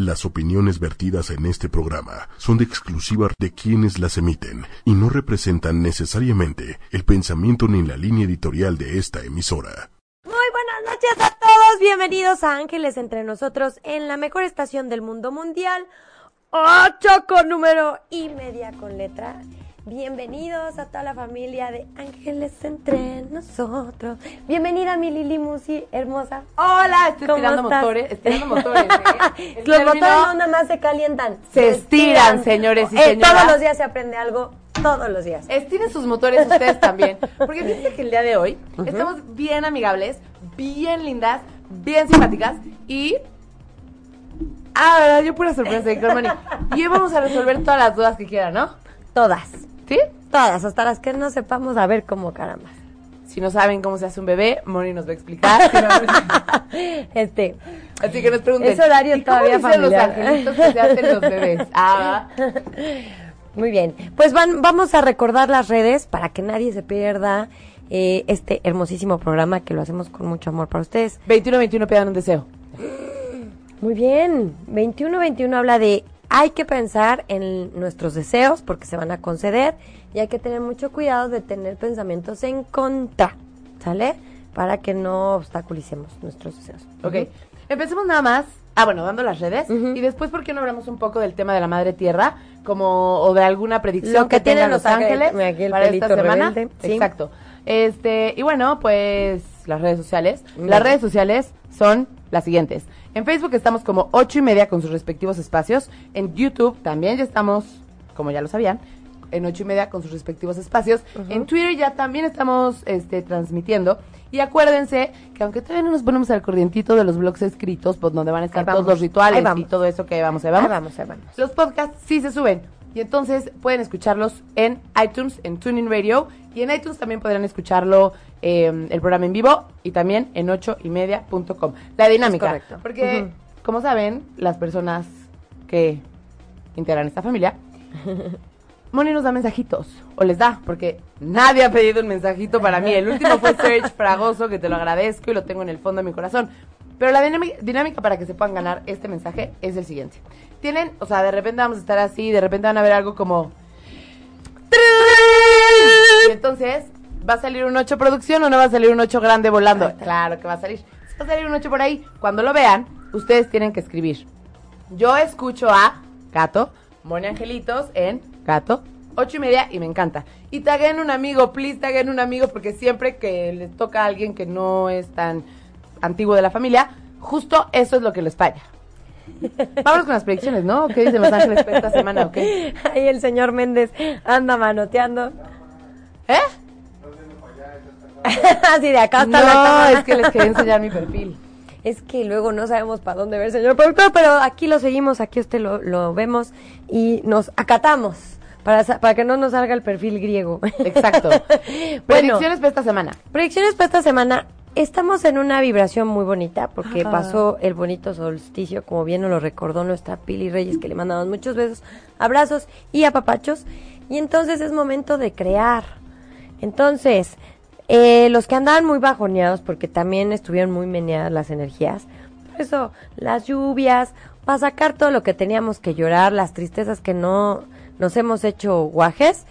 Las opiniones vertidas en este programa son de exclusiva de quienes las emiten y no representan necesariamente el pensamiento ni la línea editorial de esta emisora. Muy buenas noches a todos, bienvenidos a Ángeles entre nosotros en la mejor estación del mundo mundial, 8 con número y media con letra. Bienvenidos a toda la familia de Ángeles entre nosotros. Bienvenida mi Lili Musi, hermosa. Hola, estoy ¿Cómo tirando estás? motores, estirando motores. ¿eh? Los término motores no nada más se calientan. Se estiran, señores y Eh, señoras. Todos los días se aprende algo, todos los días. Estiren sus motores ustedes también. Porque fíjense que el día de hoy estamos bien amigables, bien lindas, bien simpáticas y. Ah, verdad, yo pura sorpresa, Carmani. Y hoy vamos a resolver todas las dudas que quieran, ¿no? Todas, ¿Sí? todas, hasta las que no sepamos a ver cómo caramba. Si no saben cómo se hace un bebé, Moni nos va a explicar. Este, Así que nos pregunten. Es horario ¿y cómo todavía los familiar? angelitos que se hacen los bebés? Ah, Muy bien, pues van, vamos a recordar las redes para que nadie se pierda eh, este hermosísimo programa que lo hacemos con mucho amor para ustedes. 21-21 pidan un deseo. Muy bien, 2121 habla de hay que pensar en nuestros deseos porque se van a conceder y hay que tener mucho cuidado de tener pensamientos en contra, ¿sale? Para que no obstaculicemos nuestros deseos. Ok, empecemos nada más. Ah, bueno, dando las redes. Y después, ¿por qué no hablamos un poco del tema de la madre tierra? Como, o de alguna predicción Lo que tengan tienen los ángeles, para esta semana. sí. Exacto. Este, y bueno, pues las redes sociales. Las redes sociales son las siguientes. En Facebook estamos como ocho y media con sus respectivos espacios. En YouTube también ya estamos, como ya lo sabían, en ocho y media con sus respectivos espacios. En Twitter ya también estamos este, transmitiendo. Y acuérdense que aunque todavía no nos ponemos al corrientito de los blogs escritos, pues donde van a estar todos vamos, los rituales vamos. y todo eso que vamos, ahí Ahí vamos. vamos, ahí vamos. Los podcasts sí se suben. Y entonces pueden escucharlos en iTunes, en Tuning Radio. Y en iTunes también podrán escucharlo eh, el programa en vivo y también en ocho y media punto com. La dinámica. correcto. Porque, como saben, las personas que integran esta familia, Moni nos da mensajitos. O les da, porque nadie ha pedido un mensajito para mí. El último fue Serge Fragoso, que te lo agradezco y lo tengo en el fondo de mi corazón. Pero la dinámica, para que se puedan ganar este mensaje es el siguiente. Tienen, o sea, de repente vamos a estar así, de repente van a ver algo como... Y entonces, ¿va a salir un 8 producción o no va a salir un 8 grande volando? Claro que va a salir. Va a salir un 8 por ahí, cuando lo vean, ustedes tienen que escribir. Yo escucho a Gato, Moni Angelitos en Gato, 8 y media y me encanta. Y taguen un amigo, please taguen un amigo, porque siempre que les toca a alguien que no es tan antiguo de la familia, justo eso es lo que les falla. Vámonos con las predicciones, ¿no? ¿Qué dicen los ángeles para esta semana o qué? Ahí el señor Méndez anda manoteando. ¿Eh? Así de acá está la No, cámara. es que les quería enseñar mi perfil. Es que luego no sabemos para dónde ver, señor productor, pero aquí lo seguimos, aquí usted lo, lo vemos y nos acatamos para, para que no nos salga el perfil griego. Exacto. bueno, Predicciones para esta semana. predicciones para esta semana. Estamos en una vibración muy bonita porque Ajá. pasó el bonito solsticio, como bien nos lo recordó nuestra Pili Reyes, que le mandamos muchos besos, abrazos y apapachos. Y entonces es momento de crear. Entonces, eh, los que andaban muy bajoneados, porque también estuvieron muy meneadas las energías, por eso las lluvias, para sacar todo lo que teníamos que llorar, las tristezas que no nos hemos hecho guajes,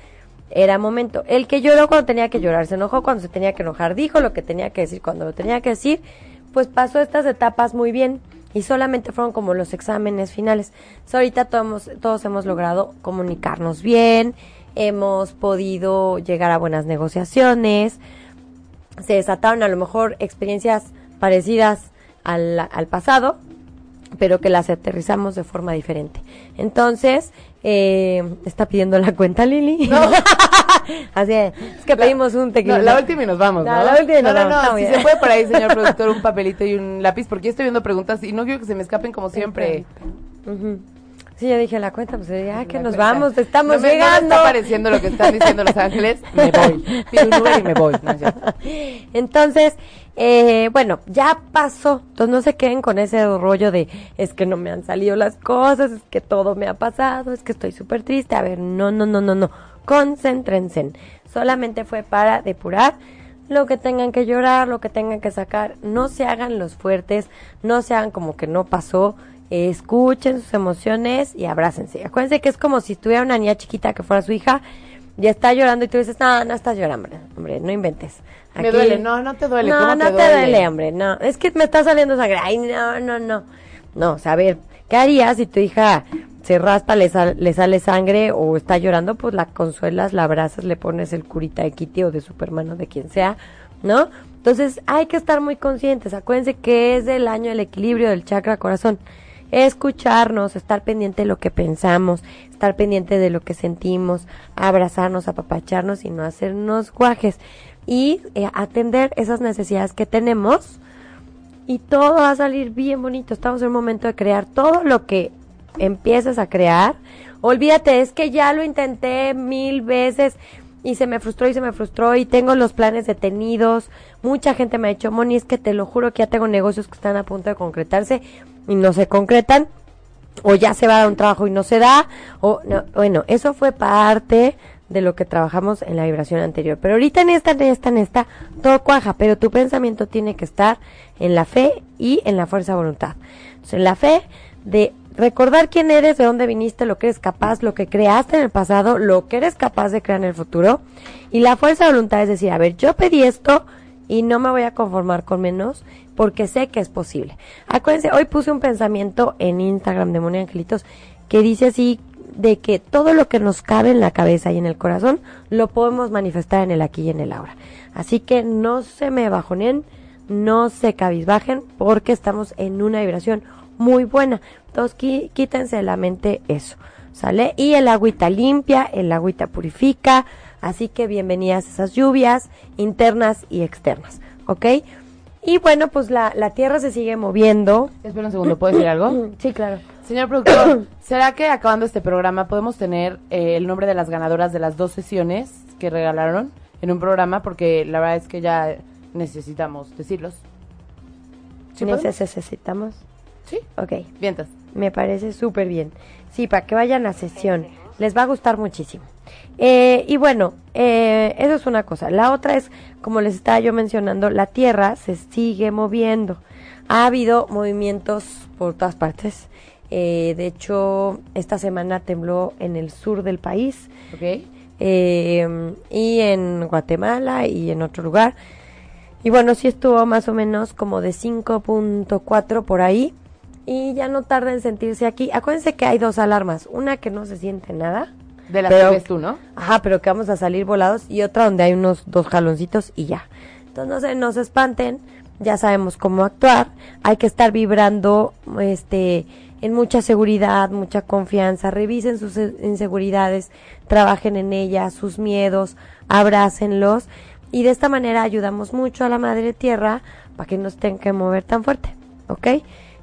era momento. El que lloró cuando tenía que llorar, se enojó cuando se tenía que enojar, dijo lo que tenía que decir cuando lo tenía que decir, pues pasó estas etapas muy bien y solamente fueron como los exámenes finales. Ahorita todos, hemos logrado comunicarnos bien, hemos podido llegar a buenas negociaciones, se desataron a lo mejor experiencias parecidas al pasado, pero que las aterrizamos de forma diferente. Entonces, eh, está pidiendo la cuenta Lili. No. Así es, es que pedimos un tequila. No, la última y nos vamos, ¿no? No, la última y nos no, no, vamos, no, muy si bien. se puede por ahí, señor productor, un papelito y un lápiz, porque yo estoy viendo preguntas y no quiero que se me escapen como siempre. Ujú. Sí, yo dije la cuenta, pues ya que La nos cuenta. vamos, estamos no me, llegando. No me está pareciendo lo que están diciendo los ángeles, me voy. Pido un Uber y me voy. No, es cierto. Entonces, eh, bueno, ya pasó. Entonces no se queden con ese rollo de es que no me han salido las cosas, es que todo me ha pasado, es que estoy súper triste. A ver, no, no, no, no, no. Concéntrense. Solamente fue para depurar lo que tengan que llorar, lo que tengan que sacar. No se hagan los fuertes, no se hagan como que no pasó escuchen sus emociones y abrácense. Acuérdense que es como si tuviera una niña chiquita que fuera su hija y está llorando y tú dices, no, no estás llorando, hombre, no inventes. Me duele, no, no te duele. No, ¿cómo no te, te duele? hombre, no. Es que me está saliendo sangre. Ay, no, no, no. No, o sea, a ver, ¿qué harías si tu hija se raspa, le, sal- le sale sangre o está llorando? Pues la consuelas, la abrazas, le pones el curita de Kitty o de Superman o de quien sea, ¿no? Entonces hay que estar muy conscientes. Acuérdense que es el año del equilibrio del chakra corazón. Escucharnos, estar pendiente de lo que pensamos, estar pendiente de lo que sentimos, abrazarnos, apapacharnos y no hacernos guajes. Y eh, atender esas necesidades que tenemos y todo va a salir bien bonito. Estamos en un momento de crear todo lo que empieces a crear. Olvídate, es que ya lo intenté mil veces y se me frustró y se me frustró y tengo los planes detenidos. Mucha gente me ha dicho, Moni, es que te lo juro que ya tengo negocios que están a punto de concretarse y no se concretan. O ya se va a un trabajo y no se da. O no, bueno, eso fue parte de lo que trabajamos en la vibración anterior. Pero ahorita en esta, en esta, en esta, todo cuaja. Pero tu pensamiento tiene que estar en la fe y en la fuerza de voluntad. Entonces, en la fe de recordar quién eres, de dónde viniste, lo que eres capaz, lo que creaste en el pasado, lo que eres capaz de crear en el futuro. Y la fuerza de voluntad es decir, a ver, yo pedí esto y no me voy a conformar con menos porque sé que es posible. Acuérdense, hoy puse un pensamiento en Instagram de Moni Angelitos que dice así de que todo lo que nos cabe en la cabeza y en el corazón lo podemos manifestar en el aquí y en el ahora. Así que no se me bajonen, no se cabizbajen porque estamos en una vibración muy buena. Entonces quítense de la mente eso, ¿sale? Y el agüita limpia, el agüita purifica, así que bienvenidas esas lluvias internas y externas, ¿ok? Y bueno, pues la, la tierra se sigue moviendo. Espera un segundo, ¿puedo decir algo? Sí, claro. Señor productor, ¿será que acabando este programa podemos tener eh, el nombre de las ganadoras de las dos sesiones que regalaron en un programa? Porque la verdad es que ya necesitamos decirlos. ¿Sí necesitamos. Sí, Ok, vientas. me parece súper bien. Sí, para que vayan a sesión. Les va a gustar muchísimo. Eh, y bueno, eh, eso es una cosa. La otra es, como les estaba yo mencionando, la Tierra se sigue moviendo. Ha habido movimientos por todas partes. Eh, de hecho, esta semana tembló en el sur del país ¿Ok? eh, y en Guatemala y en otro lugar. Y bueno, sí estuvo más o menos como de 5.4 por ahí. Y ya no tarda en sentirse aquí. Acuérdense que hay dos alarmas. Una que no se siente nada. De las Pero- que ves tú, ¿no? Ajá, pero que vamos a salir volados. Y otra donde hay unos dos jaloncitos y ya. Entonces no se nos espanten. Ya sabemos cómo actuar. Hay que estar vibrando este en mucha seguridad, mucha confianza. Revisen sus inseguridades. Trabajen en ellas, sus miedos. Abrácenlos. Y de esta manera ayudamos mucho a la Madre Tierra para que no se tengan que mover tan fuerte. ¿Ok?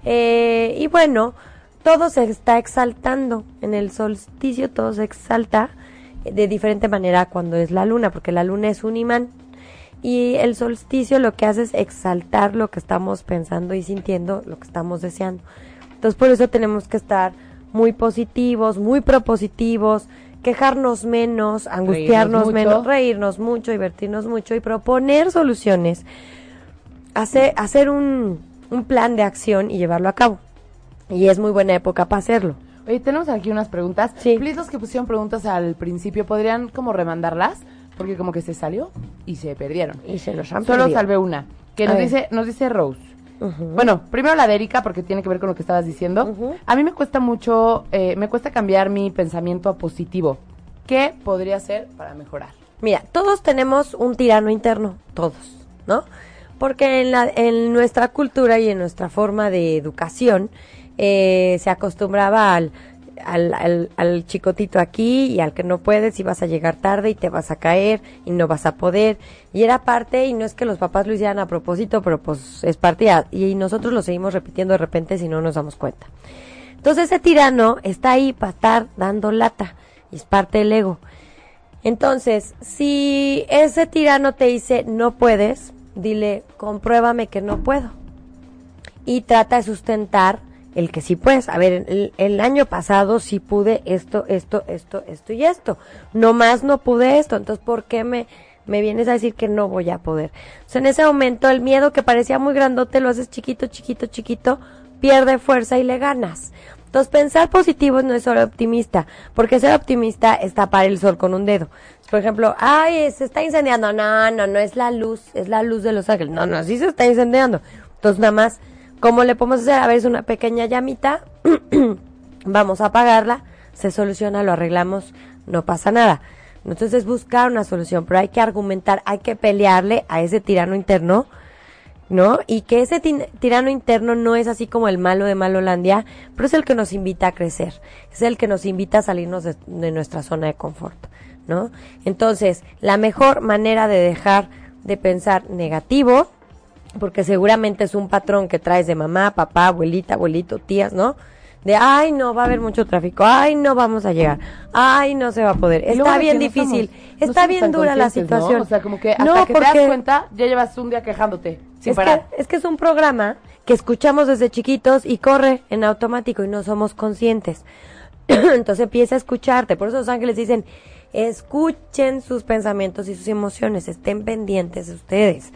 Eh, y bueno, todo se está exaltando. En el solsticio todo se exalta de diferente manera cuando es la luna, porque la luna es un imán. Y el solsticio lo que hace es exaltar lo que estamos pensando y sintiendo, lo que estamos deseando. Entonces por eso tenemos que estar muy positivos, muy propositivos, quejarnos menos, angustiarnos menos, reírnos mucho, divertirnos mucho y proponer soluciones. Hacer, hacer un, un plan de acción y llevarlo a cabo. Y es muy buena época para hacerlo. Oye, tenemos aquí unas preguntas. Sí. Please, los que pusieron preguntas al principio, ¿podrían como remandarlas? Porque como que se salió y se perdieron. Y se nos han Solo perdido. salvé una. Que A nos ver. dice, nos dice Rose. Bueno, primero la de Erika, porque tiene que ver con lo que estabas diciendo. A mí me cuesta mucho, eh, me cuesta cambiar mi pensamiento a positivo. ¿Qué podría hacer para mejorar? Mira, todos tenemos un tirano interno, todos, ¿no? Porque en, la, en nuestra cultura y en nuestra forma de educación eh, se acostumbraba al, al, al, al chicotito aquí y al que no puedes y vas a llegar tarde y te vas a caer y no vas a poder. Y era parte, y no es que los papás lo hicieran a propósito, pero pues es parte y nosotros lo seguimos repitiendo de repente si no nos damos cuenta. Entonces ese tirano está ahí para estar dando lata y es parte del ego. Entonces, si ese tirano te dice no puedes, dile compruébame que no puedo. Y trata de sustentar el que sí puedes. A ver, el, año pasado sí pude esto, esto, esto, esto y esto. No más no pude esto. Entonces, ¿por qué me, me vienes a decir que no voy a poder? En ese momento el miedo que parecía muy grandote lo haces chiquito, chiquito, chiquito, pierde fuerza y le ganas. Entonces, pensar positivo no es solo optimista, porque ser optimista es tapar el sol con un dedo. Por ejemplo, ay, se está incendiando. No, no, no es la luz, es la luz de los ángeles. No, no, sí se está incendiando. Entonces, nada más, ¿cómo le podemos hacer? A ver, es una pequeña llamita, vamos a apagarla, se soluciona, lo arreglamos, no pasa nada. Entonces, es buscar una solución, pero hay que argumentar, hay que pelearle a ese tirano interno ¿no? Y que ese tirano interno no es así como el malo de Malolandia, pero es el que nos invita a crecer, es el que nos invita a salirnos de, nuestra zona de confort, ¿no? Entonces, la mejor manera de dejar de pensar negativo, porque seguramente es un patrón que traes de mamá, papá, abuelita, abuelito, tías, ¿no? De, ay, no, va a haber mucho tráfico, ay, no vamos a llegar, ay, no se va a poder. Está bien difícil, está bien dura la situación. O sea, como que hasta que te das cuenta, ya llevas un día quejándote es Que, es que es un programa que escuchamos desde chiquitos y corre en automático y no somos conscientes. Entonces empieza a escucharte. Por eso los ángeles dicen, escuchen sus pensamientos y sus emociones, estén pendientes de ustedes.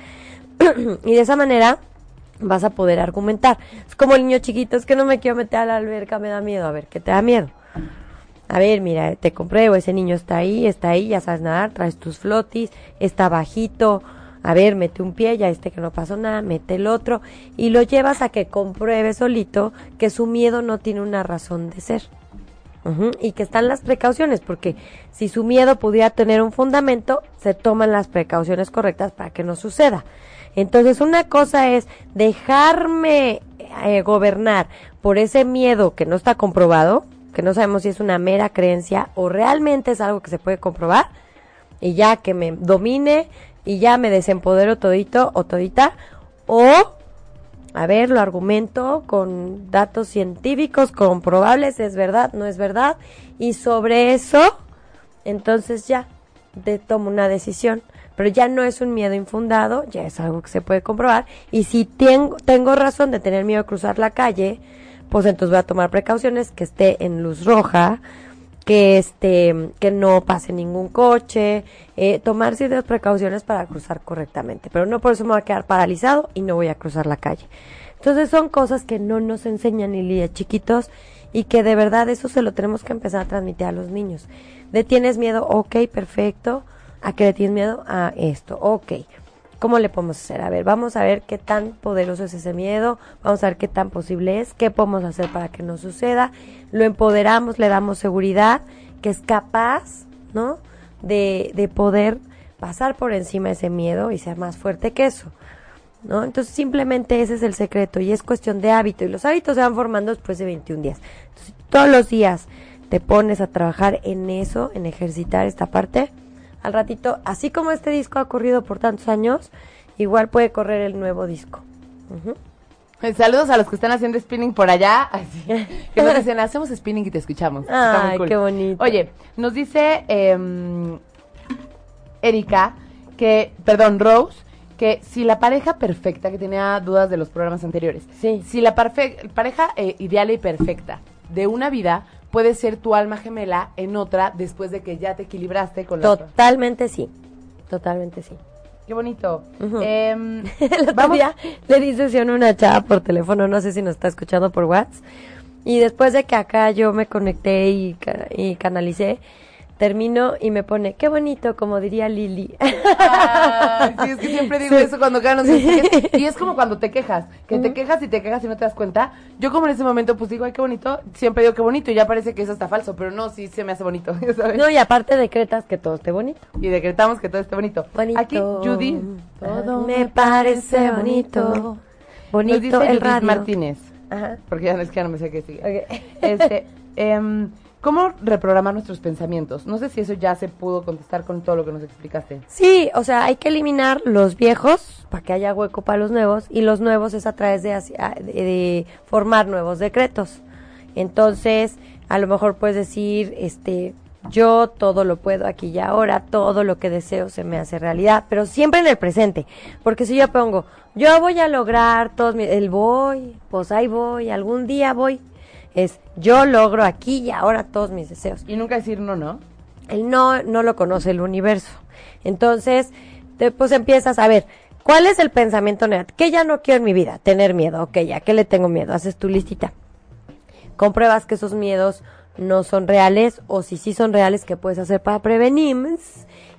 y de esa manera vas a poder argumentar. Es como el niño chiquito, es que no me quiero meter a la alberca, me da miedo. A ver, ¿qué te da miedo? A ver, mira, te compruebo, ese niño está ahí, está ahí, ya sabes nadar, traes tus flotis, está bajito, a ver, mete un pie, ya este que no pasó nada, mete el otro, y lo llevas a que compruebe solito que su miedo no tiene una razón de ser. Y que están las precauciones, porque si su miedo pudiera tener un fundamento, se toman las precauciones correctas para que no suceda. Entonces, una cosa es dejarme eh, gobernar por ese miedo que no está comprobado, que no sabemos si es una mera creencia o realmente es algo que se puede comprobar, y ya que me domine, y ya me desempodero todito o todita, o, a ver, lo argumento con datos científicos comprobables, es verdad, no es verdad, y sobre eso, entonces ya, te tomo una decisión. Pero ya no es un miedo infundado, ya es algo que se puede comprobar. Y si tengo, tengo razón de tener miedo a cruzar la calle, pues entonces voy a tomar precauciones, que esté en luz roja, que este que no pase ningún coche, eh, tomar ciertas precauciones para cruzar correctamente, pero no por eso me voy a quedar paralizado y no voy a cruzar la calle. Entonces son cosas que no nos enseñan ni de chiquitos y que de verdad eso se lo tenemos que empezar a transmitir a los niños. ¿De tienes miedo? Ok, perfecto. ¿A qué le tienes miedo? A esto. Ok. ¿Cómo le podemos hacer? A ver, vamos a ver qué tan poderoso es ese miedo, vamos a ver qué tan posible es, qué podemos hacer para que no suceda. Lo empoderamos, le damos seguridad, que es capaz, ¿no? De, de poder pasar por encima de ese miedo y ser más fuerte que eso. ¿No? Entonces simplemente ese es el secreto y es cuestión de hábito y los hábitos se van formando después de 21 días. Entonces, todos los días te pones a trabajar en eso, en ejercitar esta parte, al ratito, así como este disco ha corrido por tantos años, igual puede correr el nuevo disco. Eh, saludos a los que están haciendo spinning por allá. Así, que nos dicen, hacemos spinning y te escuchamos. Ay, qué bonito. Oye, nos dice eh, Erika que, perdón, Rose, que si la pareja perfecta, que tenía dudas de los programas anteriores, sí. si la pareja eh, ideal y perfecta de una vida puede ser tu alma gemela en otra después de que ya te equilibraste con la Totalmente sí, totalmente sí. Qué bonito. eh, vamos. le dice a una chava por teléfono, no sé si nos está escuchando por WhatsApp. Y después de que acá yo me conecté y, y canalicé, termino y me pone, qué bonito, como diría Lili. sí, es que siempre digo eso cuando ganas. Y es como cuando te quejas, que te quejas y te quejas y no te das cuenta. Yo como en ese momento pues digo, ay, qué bonito, siempre digo qué bonito y ya parece que eso está falso, pero no, sí se me hace bonito. No, y aparte decretas que todo esté bonito. Y decretamos que todo esté bonito. bonito. Aquí, Judy. Todo me parece bonito. Bonito el radio. Martínez. Ajá. Porque ya no es que ya no me sé qué sigue. Este, eh, ¿Cómo reprogramar nuestros pensamientos? No sé si eso ya se pudo contestar con todo lo que nos explicaste. Sí, o sea, hay que eliminar los viejos para que haya hueco para los nuevos y los nuevos es a través de, de, formar nuevos decretos. Entonces, a lo mejor puedes decir, este, yo todo lo puedo aquí y ahora, todo lo que deseo se me hace realidad, pero siempre en el presente, porque si yo pongo, yo voy a lograr todos mis, el voy, pues ahí voy, algún día voy, es yo logro aquí y ahora todos mis deseos. Y nunca decir no, ¿no? El no no lo conoce el universo. Entonces, pues empiezas a ver, ¿Cuál es el pensamiento negativo? ¿Qué ya no quiero en mi vida? Tener miedo. Ok, ya, ¿qué le tengo miedo? Haces tu listita. Compruebas que esos miedos no son reales o si sí son reales, ¿qué puedes hacer para prevenir?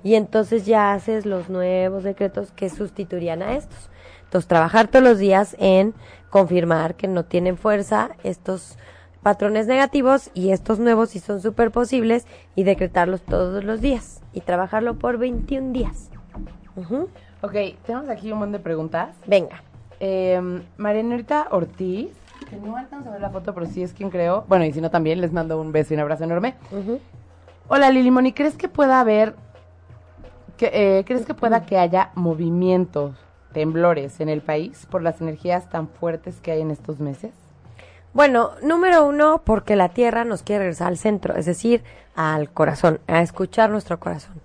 Y entonces ya haces los nuevos decretos que sustituirían a estos. Entonces, trabajar todos los días en confirmar que no tienen fuerza estos patrones negativos y estos nuevos si son súper posibles y decretarlos todos los días y trabajarlo por 21 días. Ujú. Ok, tenemos aquí un montón de preguntas. Venga. Eh, Marianita Ortiz, que no alcanzo a ver la foto, pero sí es quien creo. Bueno, y si no también, les mando un beso y un abrazo enorme. Hola Lili Moni, ¿crees que pueda haber, que, eh, crees que pueda que haya movimientos, temblores en el país por las energías tan fuertes que hay en estos meses? Bueno, número uno, porque la Tierra nos quiere regresar al centro, es decir, al corazón, a escuchar nuestro corazón.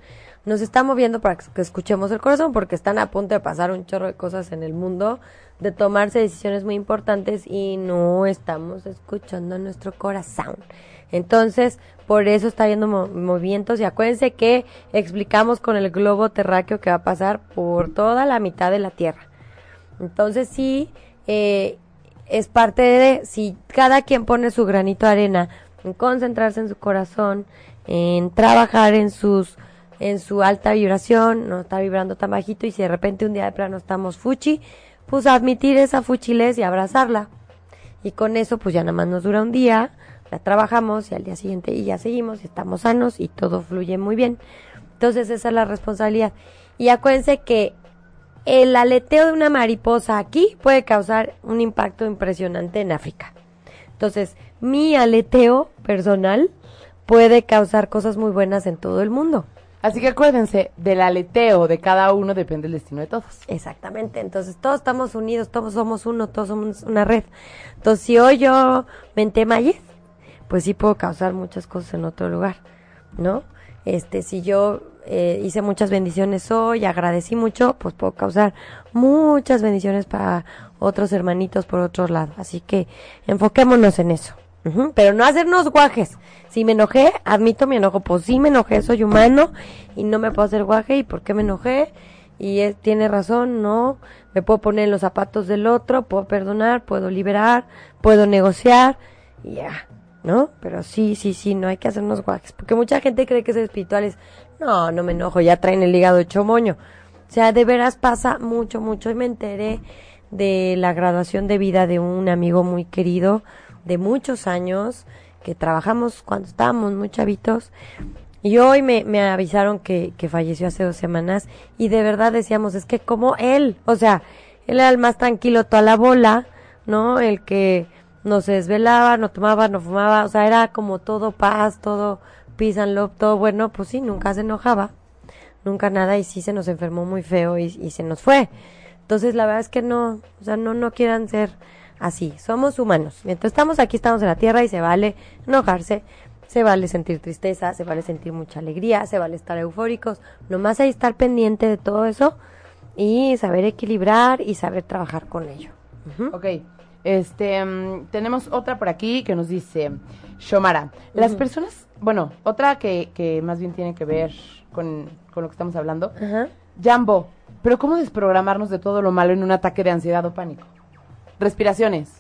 Nos está moviendo para que escuchemos el corazón porque están a punto de pasar un chorro de cosas en el mundo, de tomarse decisiones muy importantes y no estamos escuchando nuestro corazón. Entonces, por eso está habiendo mo- movimientos y acuérdense que explicamos con el globo terráqueo que va a pasar por toda la mitad de la Tierra. Entonces sí, eh, es parte de, si cada quien pone su granito de arena en concentrarse en su corazón, en trabajar en sus, en su alta vibración, no está vibrando tan bajito y si de repente un día de plano estamos fuchi, pues admitir esa fuchilez y abrazarla. Y con eso pues ya nada más nos dura un día, la trabajamos y al día siguiente y ya seguimos y estamos sanos y todo fluye muy bien. Entonces esa es la responsabilidad. Y acuérdense que el aleteo de una mariposa aquí puede causar un impacto impresionante en África. Entonces, mi aleteo personal puede causar cosas muy buenas en todo el mundo. Así que acuérdense, del aleteo de cada uno depende el destino de todos. Exactamente, entonces todos estamos unidos, todos somos uno, todos somos una red. Entonces, si hoy yo me entamayé, pues sí puedo causar muchas cosas en otro lugar, ¿no? Este, si yo eh, hice muchas bendiciones hoy, agradecí mucho, pues puedo causar muchas bendiciones para otros hermanitos por otros lados. Así que enfoquémonos en eso. Ujú, Pero no hacernos guajes. Si me enojé, admito mi enojo. Pues sí me enojé, soy humano y no me puedo hacer guaje. ¿Y por qué me enojé? Y tiene razón, no. Me puedo poner en los zapatos del otro, puedo perdonar, puedo liberar, puedo negociar ya, ¿no? Pero sí, sí, sí, no hay que hacernos guajes. Porque mucha gente cree que ser espiritual es, no, no me enojo, ya traen el hígado hecho moño. O sea, de veras pasa mucho, mucho. Y me enteré de la graduación de vida de un amigo muy querido de muchos años que trabajamos cuando estábamos muy chavitos y hoy me, me avisaron que, que falleció hace dos semanas y de verdad decíamos, es que como él, o sea, él era el más tranquilo toda la bola, ¿no? El que no se desvelaba, no tomaba, no fumaba, o sea, era como todo paz, todo love, todo bueno, pues sí, nunca se enojaba, nunca nada y sí se nos enfermó muy feo y, y se nos fue. Entonces, la verdad es que no, o sea, no, no quieran ser así, somos humanos. Mientras estamos aquí, estamos en la tierra y se vale enojarse, se vale sentir tristeza, se vale sentir mucha alegría, se vale estar eufóricos, nomás hay estar pendiente de todo eso y saber equilibrar y saber trabajar con ello. Ujú. Ok, este, mm, tenemos otra por aquí que nos dice, Shomara, las personas, bueno, otra que, que más bien tiene que ver con, con lo que estamos hablando, Ajá. Jambo, pero ¿cómo desprogramarnos de todo lo malo en un ataque de ansiedad o pánico? Respiraciones.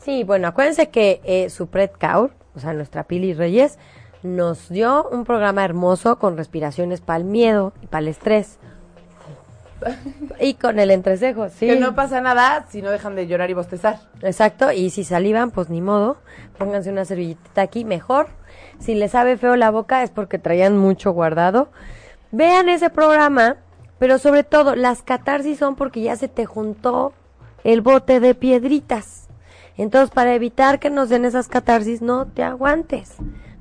Sí, bueno, acuérdense que eh, Supret Kaur, o sea, nuestra Pili Reyes, nos dio un programa hermoso con respiraciones para el miedo y para el estrés. y con el entrecejo, sí. Que no pasa nada si no dejan de llorar y bostezar. Exacto, y si salivan, pues ni modo, pónganse una servilletita aquí, mejor. Si les sabe feo la boca es porque traían mucho guardado. Vean ese programa, pero sobre todo las catarsis son porque ya se te juntó el bote de piedritas. Entonces, para evitar que nos den esas catarsis, no te aguantes.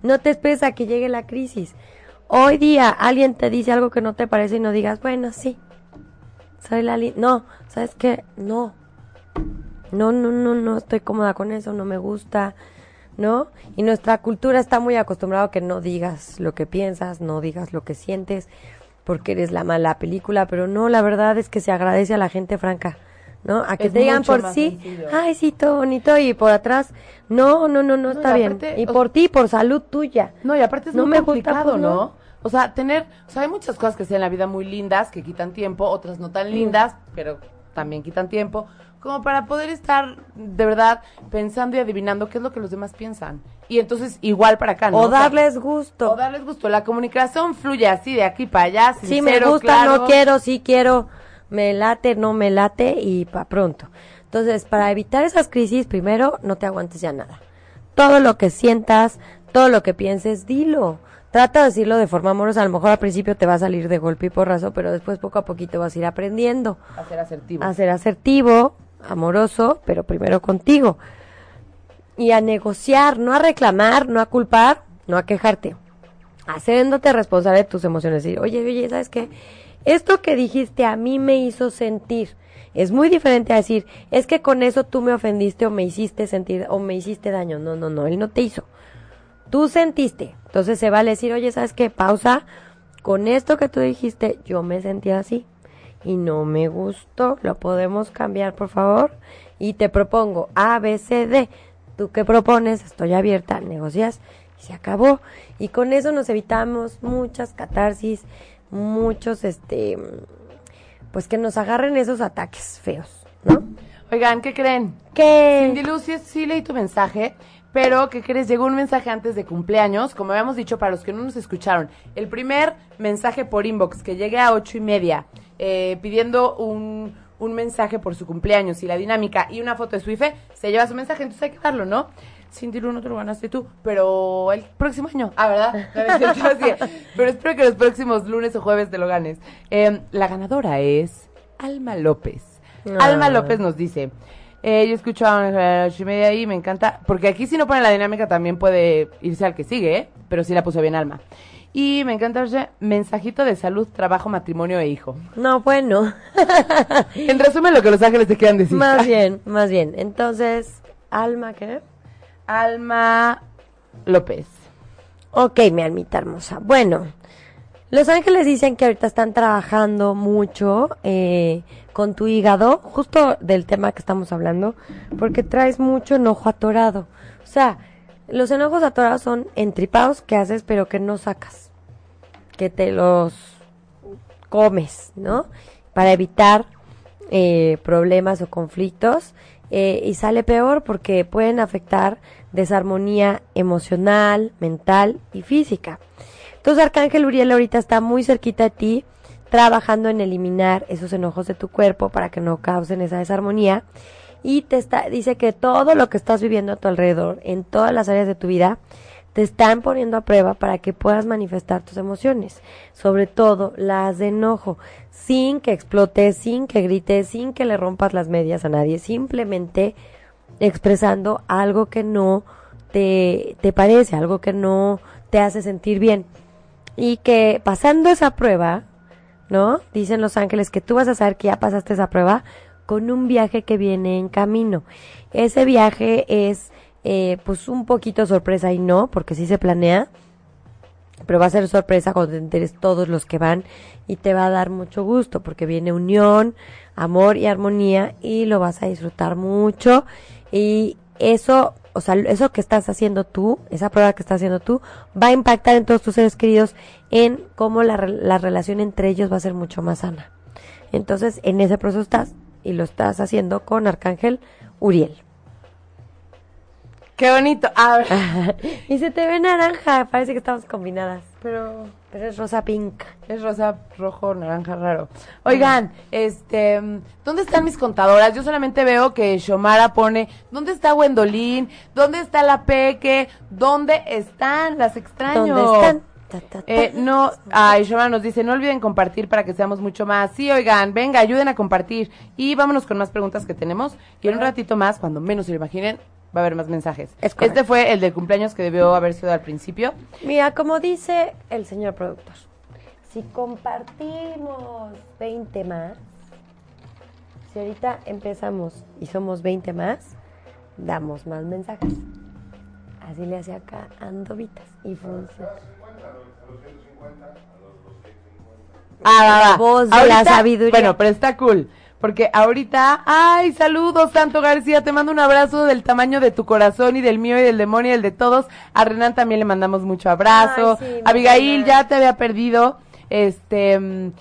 No te esperes a que llegue la crisis. Hoy día alguien te dice algo que no te parece y no digas, bueno, sí. Soy la No, ¿sabes qué? No no, no, no, no estoy cómoda con eso, no me gusta, ¿no? Y nuestra cultura está muy acostumbrada a que no digas lo que piensas, no digas lo que sientes, porque eres la mala película, pero no, la verdad es que se agradece a la gente franca, ¿no? A que Es te digan por sí, sencillo. ay, sí, todo bonito, y por atrás, no, no, no, no, No, está y bien. Y por ti, por salud tuya. No, y aparte es No muy me complicado, pues, ¿no? no. O sea, tener, o sea, hay muchas cosas que sean en la vida muy lindas, que quitan tiempo, otras no tan lindas, pero también quitan tiempo, como para poder estar de verdad pensando y adivinando qué es lo que los demás piensan. Y entonces igual para acá, ¿no? O darles gusto. o darles gusto. La comunicación fluye así de aquí para allá. Sí, me sincero, gusta, claro. no quiero, sí quiero, me late, no me late y pa' pronto. Entonces, para evitar esas crisis, primero, no te aguantes ya nada. Todo lo que sientas, todo lo que pienses, dilo. Trata de decirlo de forma amorosa. A lo mejor al principio te va a salir de golpe y porrazo, pero después poco a poquito vas a ir aprendiendo A ser asertivo. a ser asertivo, amoroso, pero primero contigo. Y a negociar, no a reclamar, no a culpar, no a quejarte. Haciéndote responsable de tus emociones. Decir, oye, oye, ¿sabes qué? Esto que dijiste a mí me hizo sentir. Es muy diferente a decir, es que con eso tú me ofendiste o me hiciste sentir o me hiciste daño. No, no, no, él no te hizo. Tú sentiste. Entonces se vale decir, oye, ¿sabes qué? Pausa. Con esto que tú dijiste, yo me sentí así y no me gustó. ¿Lo podemos cambiar, por favor? Y te propongo A, B, C, D. ¿Tú qué propones? Estoy abierta, negocias y se acabó. Y con eso nos evitamos muchas catarsis, muchos, este, pues que nos agarren esos ataques feos, ¿no? Oigan, ¿qué creen? Que Cindy Luz, sí, leí tu mensaje, pero ¿qué crees? Llegó un mensaje antes de cumpleaños, como habíamos dicho para los que no nos escucharon. El primer mensaje por inbox que llegue a ocho y media, eh, pidiendo un, un mensaje por su cumpleaños y la dinámica y una foto de su IFE, se lleva su mensaje, entonces hay que darlo, ¿no? Cindy Luz, no te lo ganaste tú, pero el próximo año. Ah, ¿verdad? No, pero espero que los próximos lunes o jueves te lo ganes. Eh, la ganadora es Alma López. Ah. Alma López nos dice, eh, yo escucho a ocho y media ahí, me encanta, porque aquí si no pone la dinámica también puede irse al que sigue, ¿eh? pero sí la puso bien Alma. Y me encanta oye, mensajito de salud, trabajo, matrimonio e hijo. no, bueno, En resumen, lo que los ángeles te quieran decir. más bien, más bien. Entonces, Alma, ¿qué? Alma López. Ok, mi almita hermosa. Bueno, Los Ángeles dicen que ahorita están trabajando mucho eh, con tu hígado, justo del tema que estamos hablando, porque traes mucho enojo atorado. O sea, los enojos atorados son entripados que haces pero que no sacas, que te los comes, ¿no? Para evitar eh, problemas o conflictos eh, y sale peor porque pueden afectar desarmonía emocional, mental y física. Entonces Arcángel Uriel ahorita está muy cerquita de ti, trabajando en eliminar esos enojos de tu cuerpo para que no causen esa desarmonía y te está dice que todo lo que estás viviendo a tu alrededor en todas las áreas de tu vida te están poniendo a prueba para que puedas manifestar tus emociones, sobre todo las de enojo, sin que explotes, sin que grites, sin que le rompas las medias a nadie, simplemente expresando algo que no te, te parece, algo que no te hace sentir bien. Y que pasando esa prueba, ¿no? Dicen los ángeles que tú vas a saber que ya pasaste esa prueba con un viaje que viene en camino. Ese viaje es eh, pues un poquito sorpresa y no, porque sí se planea, pero va a ser sorpresa cuando te enteres todos los que van y te va a dar mucho gusto porque viene unión, amor y armonía y lo vas a disfrutar mucho y eso, o sea, eso que estás haciendo tú, esa prueba que estás haciendo tú, va a impactar en todos tus seres queridos en cómo la, la relación entre ellos va a ser mucho más sana. Entonces, en ese proceso estás y lo estás haciendo con Arcángel Uriel. Qué bonito. A ver, y se te ve naranja, parece que estamos combinadas, pero pero es rosa pink. es rosa, rojo, naranja, raro. Oigan, este, ¿dónde están mis contadoras? Yo solamente veo que Shomara pone, ¿dónde está Wendolín? ¿Dónde está la Peque? ¿Dónde están? Las extraño. ¿Dónde están? Eh, no, ay, Shomara nos dice, no olviden compartir para que seamos mucho más. Sí, oigan, venga, ayuden a compartir. Y vámonos con más preguntas que tenemos. Y en un ratito más, cuando menos se lo imaginen, va a haber más mensajes. Es este fue el del cumpleaños que debió haber sido al principio. Mira, como dice el señor productor, si compartimos 20 más, si ahorita empezamos y somos 20 más, damos más mensajes. Así le hace acá Andovitas y funciona. Ah, va, va. voz de la sabiduría. Bueno, pero está cool. Porque ahorita, ay, saludos, Santo García, te mando un abrazo del tamaño de tu corazón y del mío y del demonio y del de todos. A Renan también le mandamos mucho abrazo. Ay, sí, Abigail, ya te había perdido. Este, mm,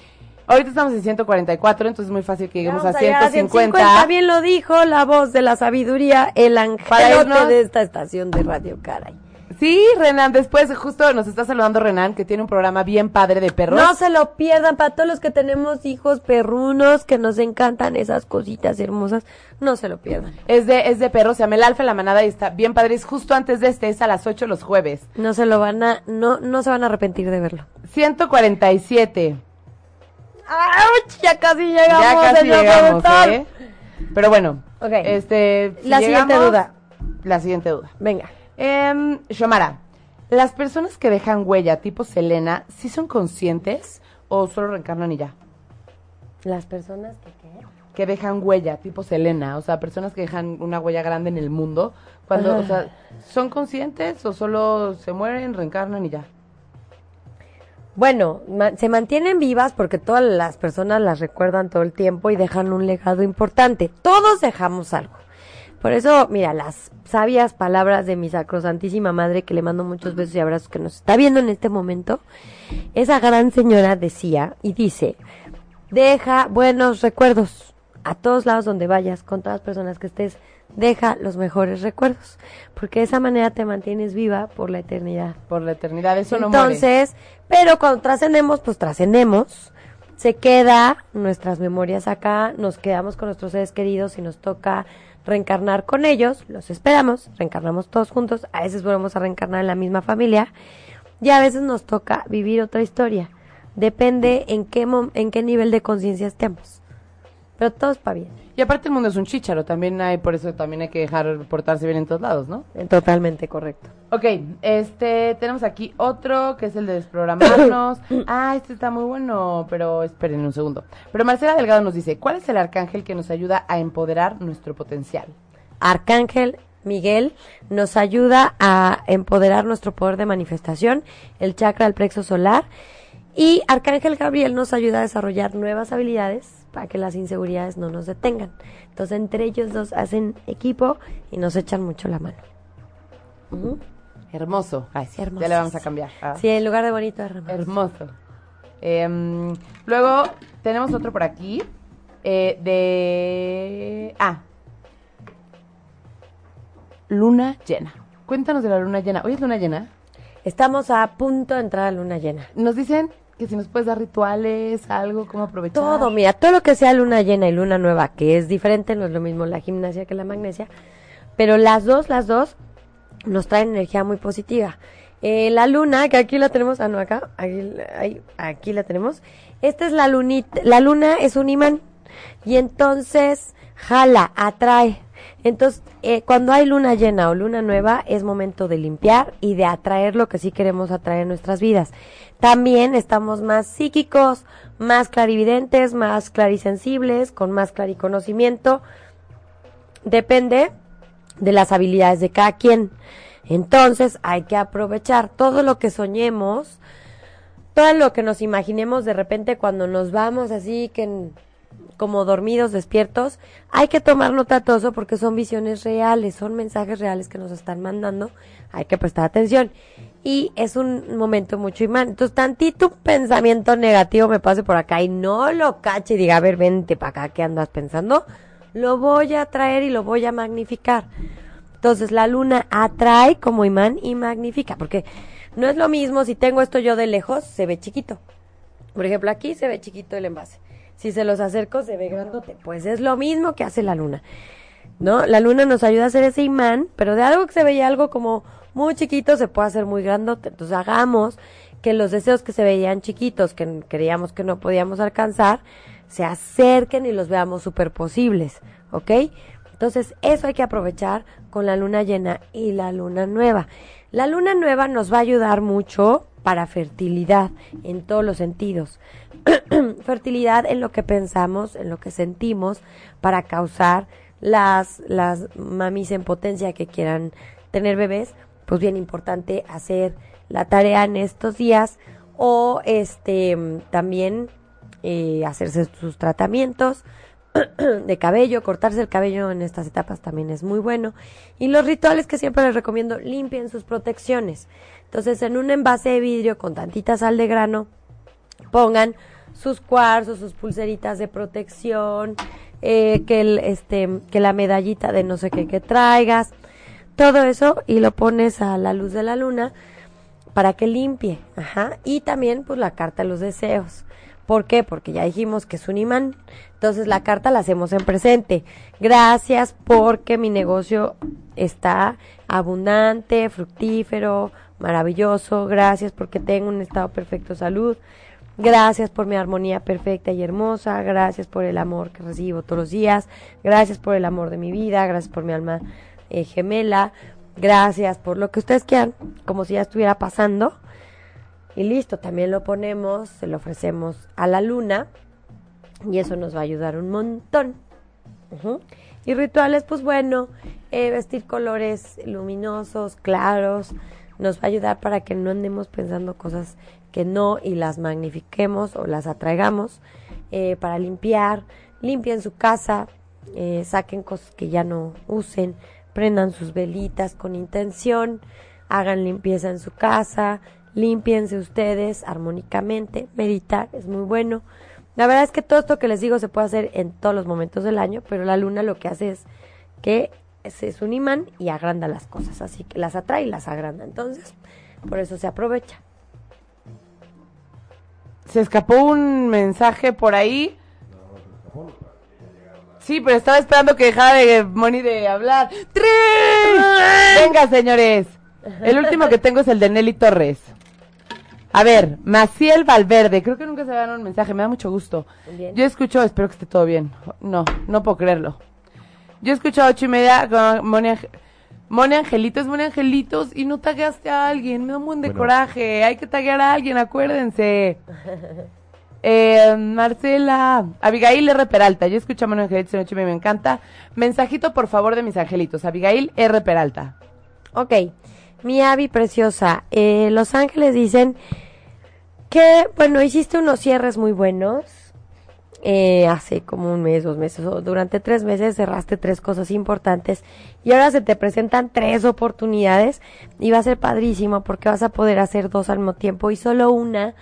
Ahorita estamos en 144, entonces es muy fácil que lleguemos a Vamos llegar 150. Bien lo dijo la voz de la sabiduría, el irnos- de esta estación de radio, caray. Sí, Renan, después justo nos está saludando Renan, que tiene un programa bien padre de perros. No se lo pierdan para todos los que tenemos hijos perrunos, que nos encantan esas cositas hermosas. No se lo pierdan. Es de, es de perros, se llama El Alfa la Manada y está bien padre. Es justo antes de este, es a las 8 los jueves. No se lo van a, no, no se van a arrepentir de verlo. 147. ¡Auch! Ya casi llegamos, ya casi llegamos. ¿eh? Pero bueno, Ok. este... si La siguiente duda. La siguiente duda. Venga. Eh, Shomara, ¿las personas que dejan huella tipo Selena, sí son conscientes o solo reencarnan y ya? Las personas que qué? Que dejan huella tipo Selena, o sea, personas que dejan una huella grande en el mundo, cuando, o sea, ¿son conscientes o solo se mueren, reencarnan y ya? Bueno, ma- se mantienen vivas porque todas las personas las recuerdan todo el tiempo y dejan un legado importante. Todos dejamos algo. Por eso, mira, las sabias palabras de mi sacrosantísima madre, que le mando muchos besos y abrazos, que nos está viendo en este momento, esa gran señora decía y dice, deja buenos recuerdos a todos lados donde vayas, con todas las personas que estés, deja los mejores recuerdos, porque de esa manera te mantienes viva por la eternidad. Por la eternidad, eso no muere. Entonces, pero cuando trascendemos, pues trascendemos. Se queda nuestras memorias acá, nos quedamos con nuestros seres queridos y nos toca reencarnar con ellos, los esperamos, reencarnamos todos juntos, a veces volvemos a reencarnar en la misma familia y a veces nos toca vivir otra historia. Depende en qué en qué nivel de conciencia estemos. Pero todo es para bien. Y aparte el mundo es un chícharo, también hay, por eso también hay que dejar portarse bien en todos lados, ¿no? Totalmente correcto. Ok, este, tenemos aquí otro que es el de desprogramarnos. ah, este está muy bueno, pero esperen un segundo. Pero Marcela Delgado nos dice, ¿cuál es el arcángel que nos ayuda a empoderar nuestro potencial? Arcángel Miguel nos ayuda a empoderar nuestro poder de manifestación, el chakra del plexo solar. Y Arcángel Gabriel nos ayuda a desarrollar nuevas habilidades para que las inseguridades no nos detengan. Entonces, entre ellos dos hacen equipo y nos echan mucho la mano. Hermoso. Ay, sí, ya Hermosos. le vamos a cambiar. Ah, Sí, en lugar de bonito hermoso. Hermoso. Em, luego tenemos otro por aquí. eh, de... Ah. Luna llena. Cuéntanos de la luna llena. ¿Hoy es luna llena? Estamos a punto de entrar a luna llena. Nos dicen que si nos puedes dar rituales, algo, cómo aprovechar. Todo, mira, todo lo que sea luna llena y luna nueva, que es diferente, no es lo mismo la gimnasia que la magnesia, pero las dos, las dos, nos traen energía muy positiva. Eh, la luna, que aquí la tenemos, ah, no, acá, aquí, ahí, aquí la tenemos. Esta es la lunita, la luna es un imán, y entonces jala, atrae. Entonces, eh, cuando hay luna llena o luna nueva, es momento de limpiar y de atraer lo que sí queremos atraer en nuestras vidas. También estamos más psíquicos, más clarividentes, más clarisensibles, con más clariconocimiento. Depende de las habilidades de cada quien. Entonces, hay que aprovechar todo lo que soñemos, todo lo que nos imaginemos de repente cuando nos vamos así que como dormidos, despiertos, hay que tomar nota de todo eso porque son visiones reales, son mensajes reales que nos están mandando, hay que prestar atención. Y es un momento mucho imán. Entonces, tantito un pensamiento negativo me pase por acá y no lo cache y diga, a ver, vente para acá, ¿qué andas pensando? Lo voy a traer y lo voy a magnificar. Entonces la luna atrae como imán y magnifica, porque no es lo mismo si tengo esto yo de lejos, se ve chiquito. Por ejemplo, aquí se ve chiquito el envase. Si se los acerco, se ve grandote. Pues es lo mismo que hace la luna. ¿No? La luna nos ayuda a hacer ese imán, pero de algo que se veía algo como muy chiquito, se puede hacer muy grandote. Entonces hagamos que los deseos que se veían chiquitos, que creíamos que no podíamos alcanzar, se acerquen y los veamos súper posibles. ¿Ok? Entonces, eso hay que aprovechar con la luna llena y la luna nueva. La luna nueva nos va a ayudar mucho para fertilidad en todos los sentidos. fertilidad en lo que pensamos, en lo que sentimos, para causar las, las mamis en potencia que quieran tener bebés. Pues bien importante hacer la tarea en estos días o este también eh, hacerse sus tratamientos de cabello, cortarse el cabello en estas etapas también es muy bueno. Y los rituales que siempre les recomiendo, limpien sus protecciones. Entonces, en un envase de vidrio con tantita sal de grano, pongan sus cuarzos, sus pulseritas de protección, eh, que, el, este, que la medallita de no sé qué que traigas, todo eso y lo pones a la luz de la luna para que limpie, ajá, y también pues la carta de los deseos. ¿Por qué? Porque ya dijimos que es un imán. Entonces la carta la hacemos en presente. Gracias porque mi negocio está abundante, fructífero, maravilloso. Gracias porque tengo un estado perfecto de salud. Gracias por mi armonía perfecta y hermosa. Gracias por el amor que recibo todos los días. Gracias por el amor de mi vida. Gracias por mi alma eh, gemela. Gracias por lo que ustedes quieran, como si ya estuviera pasando. Y listo, también lo ponemos, se lo ofrecemos a la luna y eso nos va a ayudar un montón. Y rituales, pues bueno, eh, vestir colores luminosos, claros, nos va a ayudar para que no andemos pensando cosas que no y las magnifiquemos o las atraigamos. Eh, para limpiar, limpien su casa, eh, saquen cosas que ya no usen, prendan sus velitas con intención, hagan limpieza en su casa, limpiense ustedes armónicamente, meditar es muy bueno. La verdad es que todo esto que les digo se puede hacer en todos los momentos del año, pero la luna lo que hace es que es, es un imán y agranda las cosas, así que las atrae y las agranda. Entonces, por eso se aprovecha. Se escapó un mensaje por ahí. Sí, pero estaba esperando que dejara de Moni de hablar. ¡Trin! Venga, señores. El último que tengo es el de Nelly Torres. A ver, Maciel Valverde. Creo que nunca se ganó un mensaje. Me da mucho gusto. Bien. Yo escucho, espero que esté todo bien. No, no puedo creerlo. Yo escucho a ocho y media con Moni, Moni Angelitos, Moni Angelitos, y no tagueaste a alguien. Me da un buen de Bueno. coraje. Hay que taguear a alguien, acuérdense. Eh, Marcela, Abigail R. Peralta. Yo escucho a Moni Angelitos en ocho y media, me encanta. Mensajito, por favor, de mis angelitos. Abigail R. Peralta. Ok, mi Avi preciosa, eh, Los Ángeles dicen que, bueno, hiciste unos cierres muy buenos. Eh, hace como un mes, dos meses, o durante tres meses cerraste tres cosas importantes y ahora se te presentan tres oportunidades y va a ser padrísimo porque vas a poder hacer dos al mismo tiempo y solo una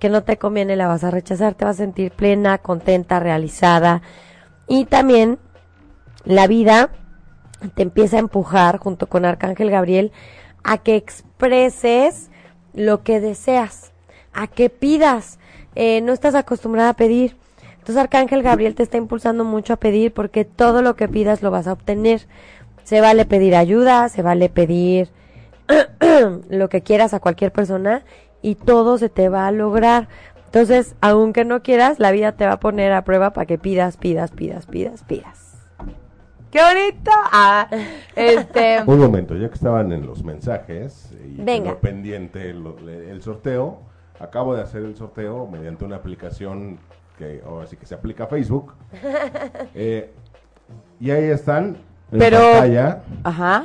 que no te conviene la vas a rechazar, te vas a sentir plena, contenta, realizada y también la vida te empieza a empujar junto con Arcángel Gabriel a que expreses lo que deseas, a que pidas. Eh, no estás acostumbrada a pedir. Entonces Arcángel Gabriel te está impulsando mucho a pedir porque todo lo que pidas lo vas a obtener. Se vale pedir ayuda, se vale pedir lo que quieras a cualquier persona y todo se te va a lograr. Entonces, aunque no quieras, la vida te va a poner a prueba para que pidas, pidas, pidas, pidas, pidas. ¡Qué bonito! Ah, este, Un momento, ya que estaban en los mensajes y Venga. pendiente el sorteo, acabo de hacer el sorteo mediante una aplicación que ahora sí que se aplica a Facebook. Eh, y ahí están en Pero- pantalla ajá.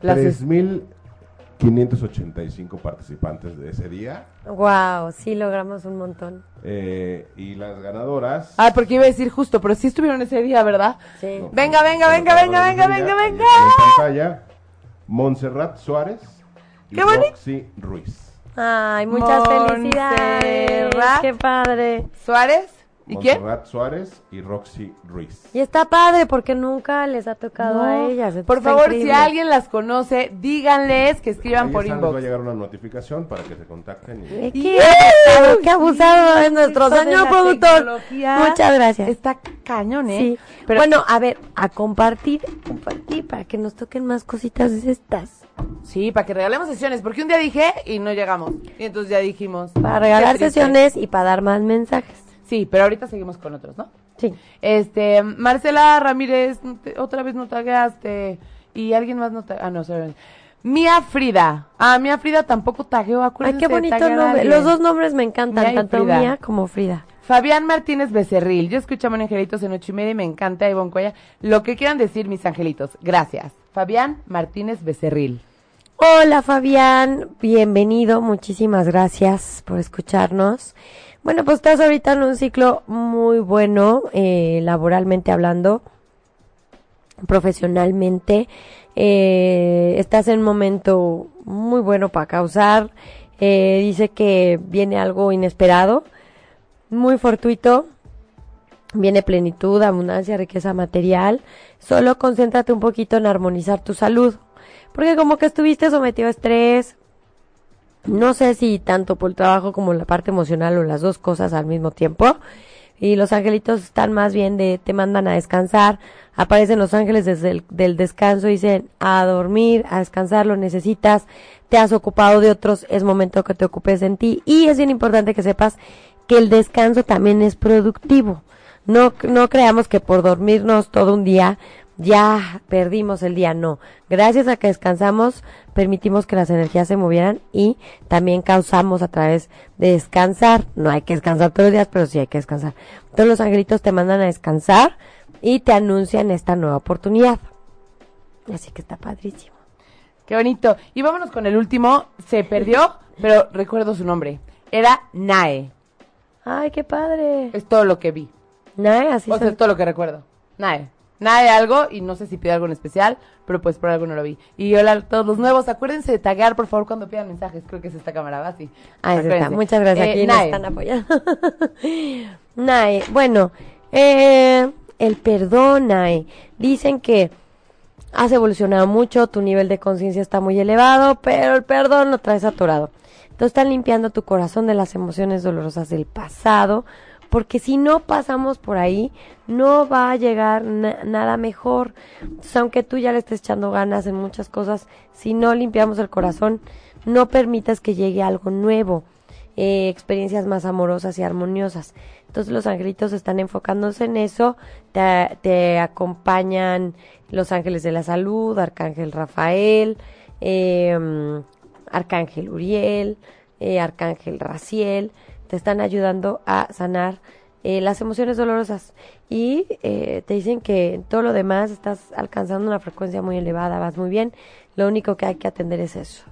Las es- 3.585 participantes de ese día. Wow, sí logramos un montón. Eh, y las ganadoras... Ah, porque iba a decir justo, pero sí estuvieron ese día, ¿verdad? Sí. No, Venga, venga, venga, venga, venga, venga, venga. En pantalla, Montserrat Suárez y ¡Qué bonito! Roxy Ruiz. Ay, muchas felicidades. Montserrat. Qué padre. ¿Suárez? ¿Y quién? Montserrat Suárez y Roxy Ruiz. Y está padre porque nunca les ha tocado a ellas. Por favor, increíble. si alguien las conoce, díganles que escriban Ahí por están, les va a inbox. llegar una notificación para que se contacten. y- Eh, ¡Qué Qué, qué abusado es nuestro señor productor. Muchas gracias. Está cañón, ¿eh? Sí. Pero, Bueno, a ver, a compartir, compartir para que nos toquen más cositas de estas. sí, para que regalemos sesiones, porque un día dije y no llegamos. Y entonces ya dijimos. Para regalar sesiones y para dar más mensajes. Sí, pero ahorita seguimos con otros, ¿no? Sí. Este, Marcela Ramírez, otra vez no tagueaste. Y alguien más no tagueó. Ah, no, sorry. Mía Frida. Ah, Mía Frida tampoco tagueó, Ay, acuérdense qué de bonito a nombre. Los dos nombres me encantan, Mía tanto Frida. Mía como Frida. Fabián Martínez Becerril. Yo escucho a Mon Angelitos en ocho y media y me encanta Ivonne Cuella. Lo que quieran decir, mis angelitos. Gracias. Fabián Martínez Becerril. Hola Fabián, bienvenido, muchísimas gracias por escucharnos. Bueno, pues estás ahorita en un ciclo muy bueno, eh, laboralmente hablando, profesionalmente. Eh, estás en un momento muy bueno para causar. Eh, dice que viene algo inesperado, muy fortuito, viene plenitud, abundancia, riqueza material. Solo concéntrate un poquito en armonizar tu salud, porque como que estuviste sometido a estrés, no sé si tanto por el trabajo como la parte emocional o las dos cosas al mismo tiempo. Y los angelitos están más bien de, te mandan a descansar. Aparecen los ángeles desde el del descanso y dicen a dormir, a descansar, lo necesitas. Te has ocupado de otros, es momento que te ocupes en ti. Y es bien importante que sepas que el descanso también es productivo. No, no creamos que por dormirnos todo un día ya perdimos el día, no. Gracias a que descansamos, permitimos que las energías se movieran y también causamos a través de descansar. No hay que descansar todos los días, pero sí hay que descansar. Entonces los angelitos te mandan a descansar y te anuncian esta nueva oportunidad. Así que está padrísimo. Qué bonito. Y vámonos con el último. Se perdió, pero recuerdo su nombre. Era Nae. Ay, qué padre. Es todo lo que vi. Nae, así O sea, son. es todo lo que recuerdo. Nae. Nae de algo y no sé si pide algo en especial, pero pues por algo no lo vi. Y hola a todos los nuevos. Acuérdense de taguear, por favor, cuando pidan mensajes. Creo que es esta cámara, va así. Ah, está. Muchas gracias. Eh, Aquí nos están apoyando. Nae, bueno, eh, el perdón, Nae. Dicen que has evolucionado mucho, tu nivel de conciencia está muy elevado, pero el perdón lo traes atorado. Entonces están limpiando tu corazón de las emociones dolorosas del pasado, porque si no pasamos por ahí, no va a llegar na- nada mejor. Entonces, aunque tú ya le estés echando ganas en muchas cosas, si no limpiamos el corazón, no permitas que llegue algo nuevo, eh, experiencias más amorosas y armoniosas. Entonces los angelitos están enfocándose en eso, te, acompañan los ángeles de la salud, Arcángel Rafael, eh, Arcángel Uriel, Arcángel Raciel, te están ayudando a sanar eh, las emociones dolorosas y eh, te dicen que en todo lo demás estás alcanzando una frecuencia muy elevada, vas muy bien, lo único que hay que atender es eso.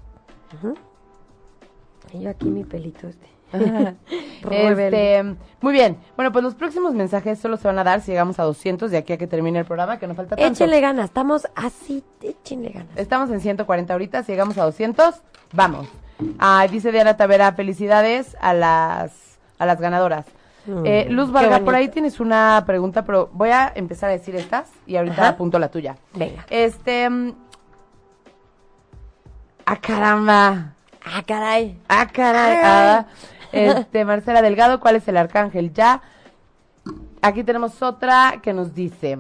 Y yo aquí mi pelito este. Este, muy bien. Bueno, pues los próximos mensajes solo se van a dar si llegamos a 200 de aquí a que termine el programa, que no falta tanto. Échenle ganas, estamos así, échenle ganas. Estamos en 140 ahorita, si llegamos a 200, vamos. Ah, dice Diana Tavera, felicidades a las, a las ganadoras. Mm, Eh, Luz qué Varga, por ahí tienes una pregunta, pero voy a empezar a decir estas y ahorita Ajá. apunto la tuya. Venga. Este. mm, ¡Ah, caramba! Ah, caray. ¡Ah, caray! Ah, este, Marcela Delgado, ¿cuál es el arcángel? Ya. Aquí tenemos otra que nos dice: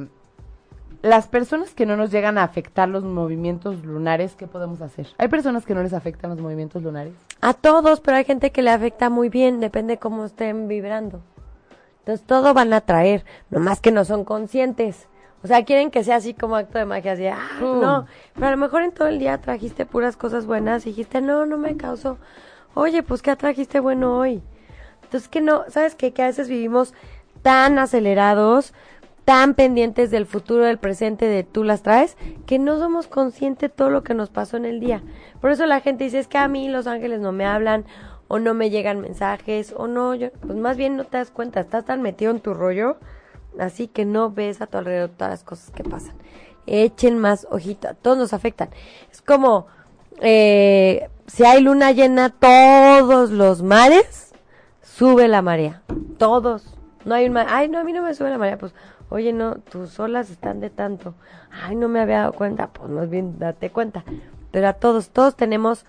Las personas que no nos llegan a afectar los movimientos lunares, ¿qué podemos hacer? ¿Hay personas que no les afectan los movimientos lunares? A todos, pero hay gente que le afecta muy bien, depende cómo estén vibrando. Entonces todo van a traer, nomás que no son conscientes. O sea, quieren que sea así como acto de magia, así, ah, no. Pero a lo mejor en todo el día trajiste puras cosas buenas y dijiste, no, no me causó. Oye, pues ¿qué trajiste bueno hoy? Entonces que no, ¿sabes qué? Que a veces vivimos tan acelerados, tan pendientes del futuro, del presente, de tú las traes, que no somos conscientes de todo lo que nos pasó en el día. Por eso la gente dice, es que a mí los ángeles no me hablan, o no me llegan mensajes, o no, yo, pues más bien no te das cuenta, estás tan metido en tu rollo, así que no ves a tu alrededor todas las cosas que pasan. Echen más ojito, a todos nos afectan. Es como, eh, si hay luna llena, todos los mares, sube la marea. Todos. No hay un mar. Ay, no, a mí no me sube la marea. Pues, oye, no, tus olas están de tanto. Ay, no me había dado cuenta. Pues, más bien, date cuenta. Pero a todos, todos tenemos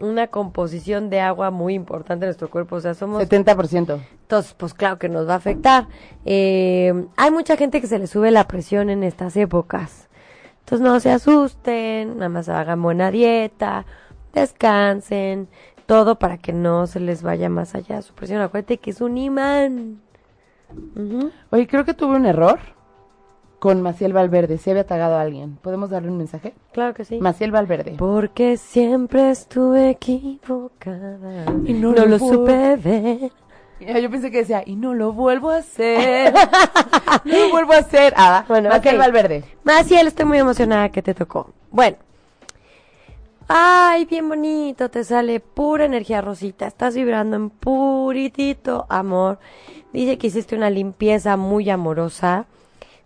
una composición de agua muy importante en nuestro cuerpo. O sea, somos 70%. entonces, pues claro que nos va a afectar. Eh, hay mucha gente que se le sube la presión en estas épocas. Entonces no se asusten, nada más hagan buena dieta, descansen, todo para que no se les vaya más allá su presión. Acuérdate que es un imán. Ujú. Oye, creo que tuve un error con Maciel Valverde. Se había tagado a alguien. ¿Podemos darle un mensaje? Claro que sí. Maciel Valverde. Porque siempre estuve equivocada Y no no lo lo supe ver. Ya, Yo pensé que decía, y no lo vuelvo a hacer. no lo vuelvo a hacer. Ah, Bueno, Maciel. Valverde. Maciel, estoy muy emocionada que te tocó. Bueno. Ay, bien bonito, te sale pura energía rosita. Estás vibrando en puritito amor. Dice que hiciste una limpieza muy amorosa,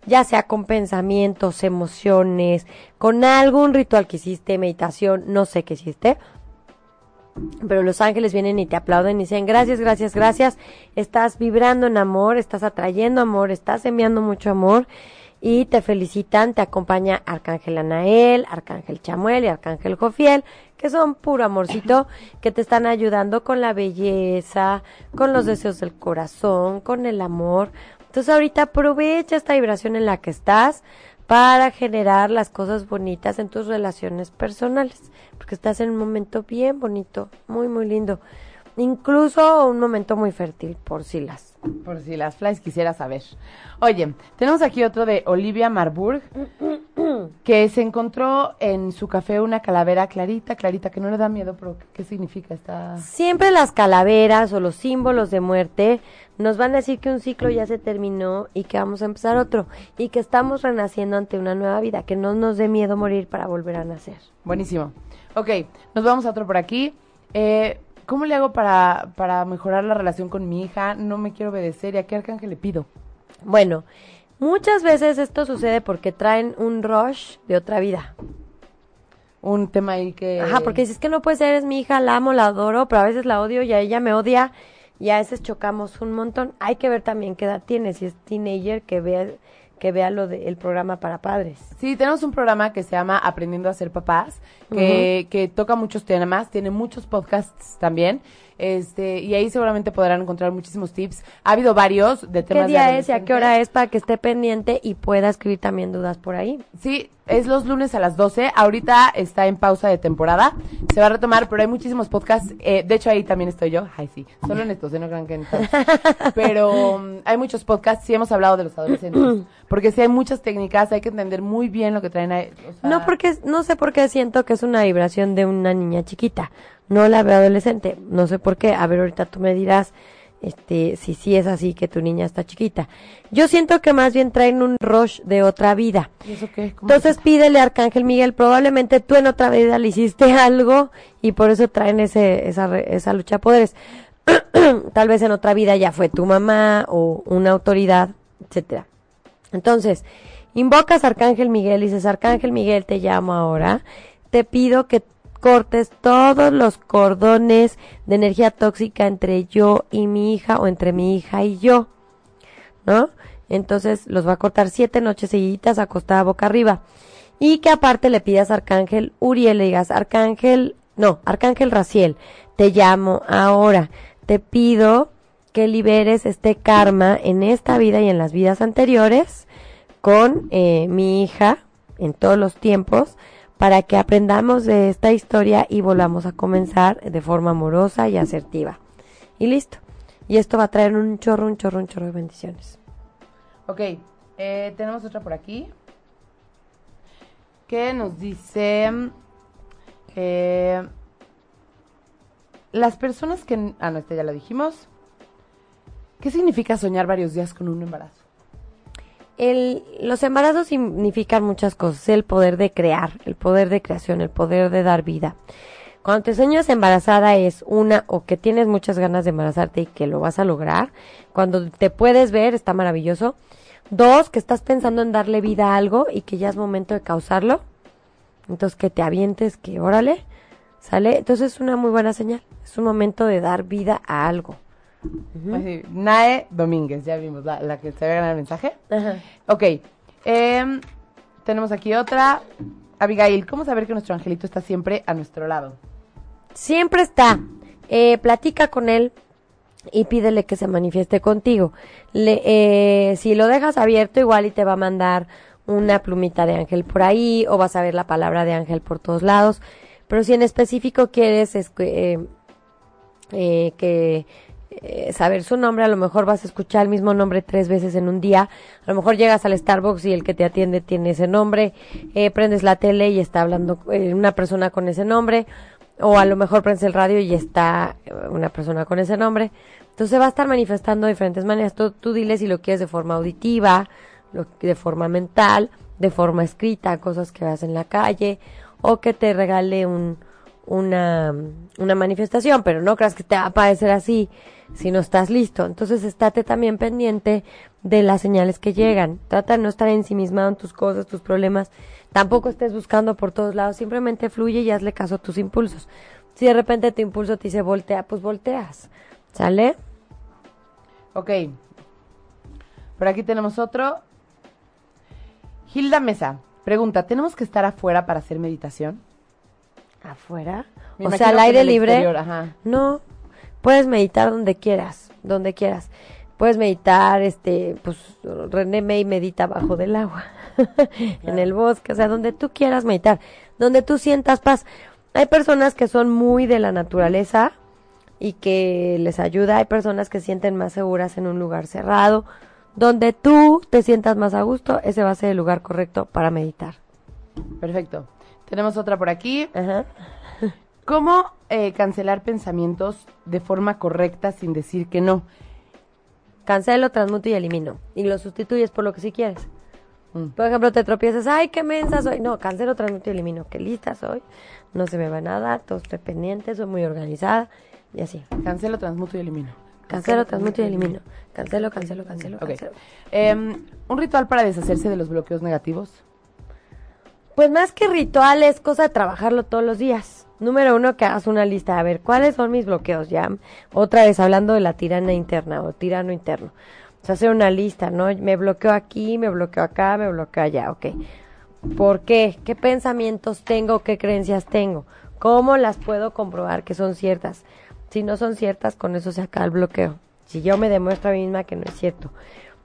ya sea con pensamientos, emociones, con algún ritual que hiciste, meditación, no sé qué hiciste. pero los ángeles vienen y te aplauden y dicen gracias, gracias, gracias. Estás vibrando en amor, estás atrayendo amor, estás enviando mucho amor y te felicitan, te acompaña Arcángel Anael, Arcángel Chamuel y Arcángel Jofiel, que son puro amorcito, que te están ayudando con la belleza, con los deseos del corazón, con el amor. Entonces ahorita aprovecha esta vibración en la que estás para generar las cosas bonitas en tus relaciones personales, porque estás en un momento bien bonito, muy, muy lindo. Incluso un momento muy fértil, por si las. Por si las flies quisiera saber. Oye, tenemos aquí otro de Olivia Marburg, que se encontró en su café una calavera clarita, clarita, que no le da miedo, pero ¿qué significa esta? Siempre las calaveras o los símbolos de muerte nos van a decir que un ciclo ya se terminó y que vamos a empezar otro y que estamos renaciendo ante una nueva vida, que no nos dé miedo morir para volver a nacer. Buenísimo. Ok, nos vamos a otro por aquí. Eh, ¿Cómo le hago para, para mejorar la relación con mi hija? No me quiero obedecer. ¿Y a qué arcángel le pido? Bueno, muchas veces esto sucede porque traen un rush de otra vida. Un tema ahí que... Ajá, porque dices que no puede ser, es mi hija, la amo, la adoro, pero a veces la odio y a ella me odia y a veces chocamos un montón. Hay que ver también qué edad tiene, si es teenager, que vea que vea lo del programa para padres. Sí, tenemos un programa que se llama Aprendiendo a ser papás, que, que toca muchos temas, tiene muchos podcasts también. Este, y ahí seguramente podrán encontrar muchísimos tips. Ha habido varios de temas ¿Qué día es y a qué hora es para que esté pendiente y pueda escribir también dudas por ahí? Sí, es los lunes a las 12. Ahorita está en pausa de temporada. Se va a retomar, pero hay muchísimos podcasts. Eh, de hecho, ahí también estoy yo. Ay, sí. Solo en estos, ¿eh? no crean que en todos. Pero um, hay muchos podcasts. Sí hemos hablado de los adolescentes. porque sí hay muchas técnicas. Hay que entender muy bien lo que traen ahí. no, porque no sé por qué siento que es una vibración de una niña chiquita no la veo adolescente, no sé por qué, a ver ahorita tú me dirás este si sí es así que tu niña está chiquita. Yo siento que más bien traen un rush de otra vida. ¿Y eso qué? Entonces pídele a Arcángel Miguel, probablemente tú en otra vida le hiciste algo y por eso traen ese esa esa lucha de poderes. Tal vez en otra vida ya fue tu mamá o una autoridad, etcétera. Entonces, invocas a Arcángel Miguel y dices, Arcángel Miguel, te llamo ahora. Te pido que cortes todos los cordones de energía tóxica entre yo y mi hija o entre mi hija y yo, ¿no? Entonces los va a cortar siete noches seguiditas acostada boca arriba. Y que aparte le pidas a Arcángel Uriel, le digas, Arcángel, no, Arcángel Raciel, te llamo ahora, te pido que liberes este karma en esta vida y en las vidas anteriores con eh, mi hija en todos los tiempos para que aprendamos de esta historia y volvamos a comenzar de forma amorosa y asertiva. Y listo. Y esto va a traer un chorro, un chorro, un chorro de bendiciones. Ok, eh, tenemos otra por aquí. Que nos dice... Eh, las personas que... Ah, no, este ya lo dijimos. ¿Qué significa soñar varios días con un embarazo? El, los embarazos significan muchas cosas, el poder de crear, el poder de creación, el poder de dar vida. Cuando te sueñas embarazada es una o que tienes muchas ganas de embarazarte y que lo vas a lograr. Cuando te puedes ver está maravilloso. Dos, que estás pensando en darle vida a algo y que ya es momento de causarlo. Entonces que te avientes, que órale, sale. Entonces es una muy buena señal. Es un momento de dar vida a algo. Nae Domínguez, ya vimos la, que se ve ganar el mensaje. Ok. Em, tenemos aquí otra. Abigail, ¿cómo saber que nuestro angelito está siempre a nuestro lado? Siempre está. Eh, platica con él y pídele que se manifieste contigo. Le, eh, si lo dejas abierto, igual y te va a mandar una plumita de ángel por ahí o vas a ver la palabra de ángel por todos lados. Pero si en específico quieres eh, que eh, saber su nombre, a lo mejor vas a escuchar el mismo nombre tres veces en un día, a lo mejor llegas al Starbucks y el que te atiende tiene ese nombre, eh, prendes la tele y está hablando eh, una persona con ese nombre, o a lo mejor prendes el radio y está una persona con ese nombre. Entonces va a estar manifestando de diferentes maneras. Tú, tú dile si lo quieres de forma auditiva, de forma mental, de forma escrita, cosas que vas en la calle, o que te regale un, una, una manifestación, pero no creas que te va a parecer así si no estás listo. Entonces estate también pendiente de las señales que llegan. Trata de no estar ensimismado en tus cosas, tus problemas. Tampoco estés buscando por todos lados. Simplemente fluye y hazle caso a tus impulsos. Si de repente tu impulso te dice voltea, pues volteas. ¿Sale? Ok. Por aquí tenemos otro. Hilda Mesa pregunta, ¿tenemos que estar afuera para hacer meditación? ¿Afuera? Me o sea, al aire libre. exterior, ajá. No, puedes meditar donde quieras, donde quieras. Puedes meditar, este, pues René May medita bajo del agua, en el bosque, o sea, donde tú quieras meditar, donde tú sientas paz. Hay personas que son muy de la naturaleza y que les ayuda, hay personas que sienten más seguras en un lugar cerrado, donde tú te sientas más a gusto, ese va a ser el lugar correcto para meditar. Perfecto. Tenemos otra por aquí. Ajá. ¿Cómo eh, cancelar pensamientos de forma correcta sin decir que no? Cancelo, transmuto y elimino. Y lo sustituyes por lo que sí quieres. Mm. Por ejemplo, te tropiezas, ay, qué mensa soy. No, cancelo, transmuto y elimino. Qué lista soy. No se me va nada, todo estoy pendiente, soy muy organizada. Y así. Cancelo, transmuto y elimino. Cancelo, transmuto y elimino. Cancelo, cancelo, cancelo, cancelo. Em, ¿Un ritual para deshacerse de los bloqueos negativos? Pues más que ritual es cosa de trabajarlo todos los días. Número uno, que hagas una lista. A ver, ¿cuáles son mis bloqueos? Ya, otra vez hablando de la tirana interna o tirano interno. O sea, hacer una lista, ¿no? Me bloqueo aquí, me bloqueo acá, me bloqueo allá, ok. ¿Por qué? ¿Qué pensamientos tengo? ¿Qué creencias tengo? ¿Cómo las puedo comprobar que son ciertas? Si no son ciertas, con eso se acaba el bloqueo. Si yo me demuestro a mí misma que no es cierto.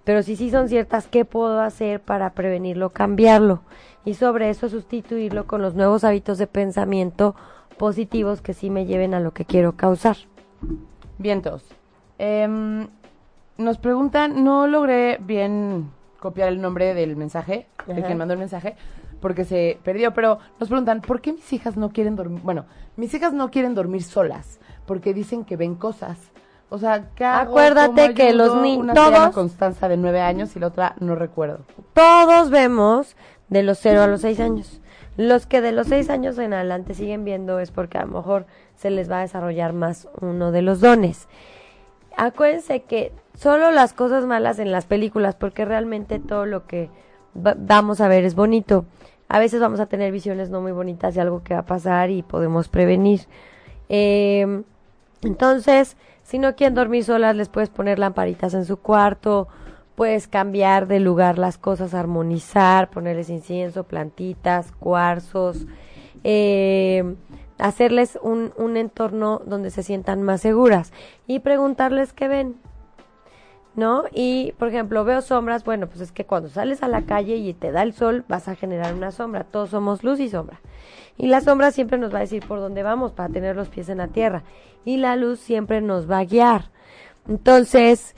Pero si sí son ciertas, ¿qué puedo hacer para prevenirlo, cambiarlo? Y sobre eso sustituirlo con los nuevos hábitos de pensamiento positivos que sí me lleven a lo que quiero causar. Vientos. Em, nos preguntan, no logré bien copiar el nombre del mensaje, de Ajá. quien mandó el mensaje, porque se perdió, pero nos preguntan, ¿por qué mis hijas no quieren dormir? Bueno, mis hijas no quieren dormir solas, porque dicen que ven cosas. O sea. Acuérdate ¿Cómo que los ni- Una se llama todos- Constanza de nueve años y la otra no recuerdo. Todos vemos de los 0 a los 6 años. Los que de los 6 años en adelante siguen viendo es porque a lo mejor se les va a desarrollar más uno de los dones. Acuérdense que solo las cosas malas en las películas, porque realmente todo lo que va- vamos a ver es bonito. A veces vamos a tener visiones no muy bonitas de algo que va a pasar y podemos prevenir. Eh, entonces, si no quieren dormir solas, les puedes poner lamparitas en su cuarto, puedes cambiar de lugar las cosas, armonizar, ponerles incienso, plantitas, cuarzos, eh, hacerles un, un entorno donde se sientan más seguras y preguntarles qué ven. ¿No? Y, por ejemplo, veo sombras, bueno, pues es que cuando sales a la calle y te da el sol, vas a generar una sombra. Todos somos luz y sombra. Y la sombra siempre nos va a decir por dónde vamos para tener los pies en la tierra. Y la luz siempre nos va a guiar. Entonces,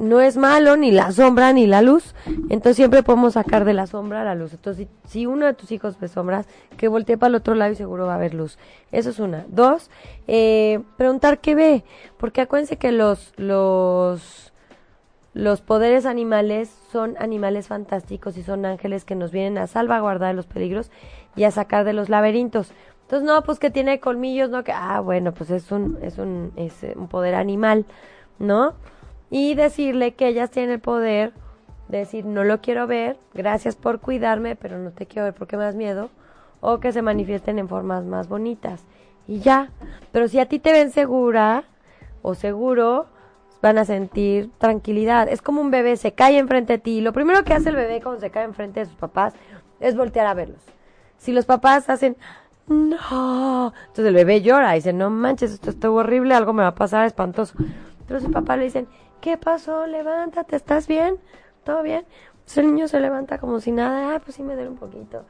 no es malo ni la sombra ni la luz. Entonces siempre podemos sacar de la sombra la luz. Entonces, si, si uno de tus hijos ve sombras, que voltee para el otro lado y seguro va a haber luz. Eso es una. Dos, eh, preguntar qué ve. Porque acuérdense que los, los, los poderes animales son animales fantásticos y son ángeles que nos vienen a salvaguardar de los peligros y a sacar de los laberintos. Entonces, no, pues que tiene colmillos, no que, ah, bueno, pues es un, es un, es eh, un poder animal, ¿no? Y decirle que ellas tienen el poder de decir, no lo quiero ver, gracias por cuidarme, pero no te quiero ver porque me das miedo, o que se manifiesten en formas más bonitas. Y ya. Pero si a ti te ven segura o seguro, van a sentir tranquilidad. Es como un bebé, se cae enfrente de ti. Lo primero que hace el bebé cuando se cae enfrente de sus papás es voltear a verlos. Si los papás hacen, no, entonces el bebé llora y dice, no manches, esto está horrible, algo me va a pasar espantoso. Pero su papá le dicen, ¿qué pasó? Levántate, ¿estás bien? ¿Todo bien? Entonces el niño se levanta como si nada, ah, pues sí me duele un poquito.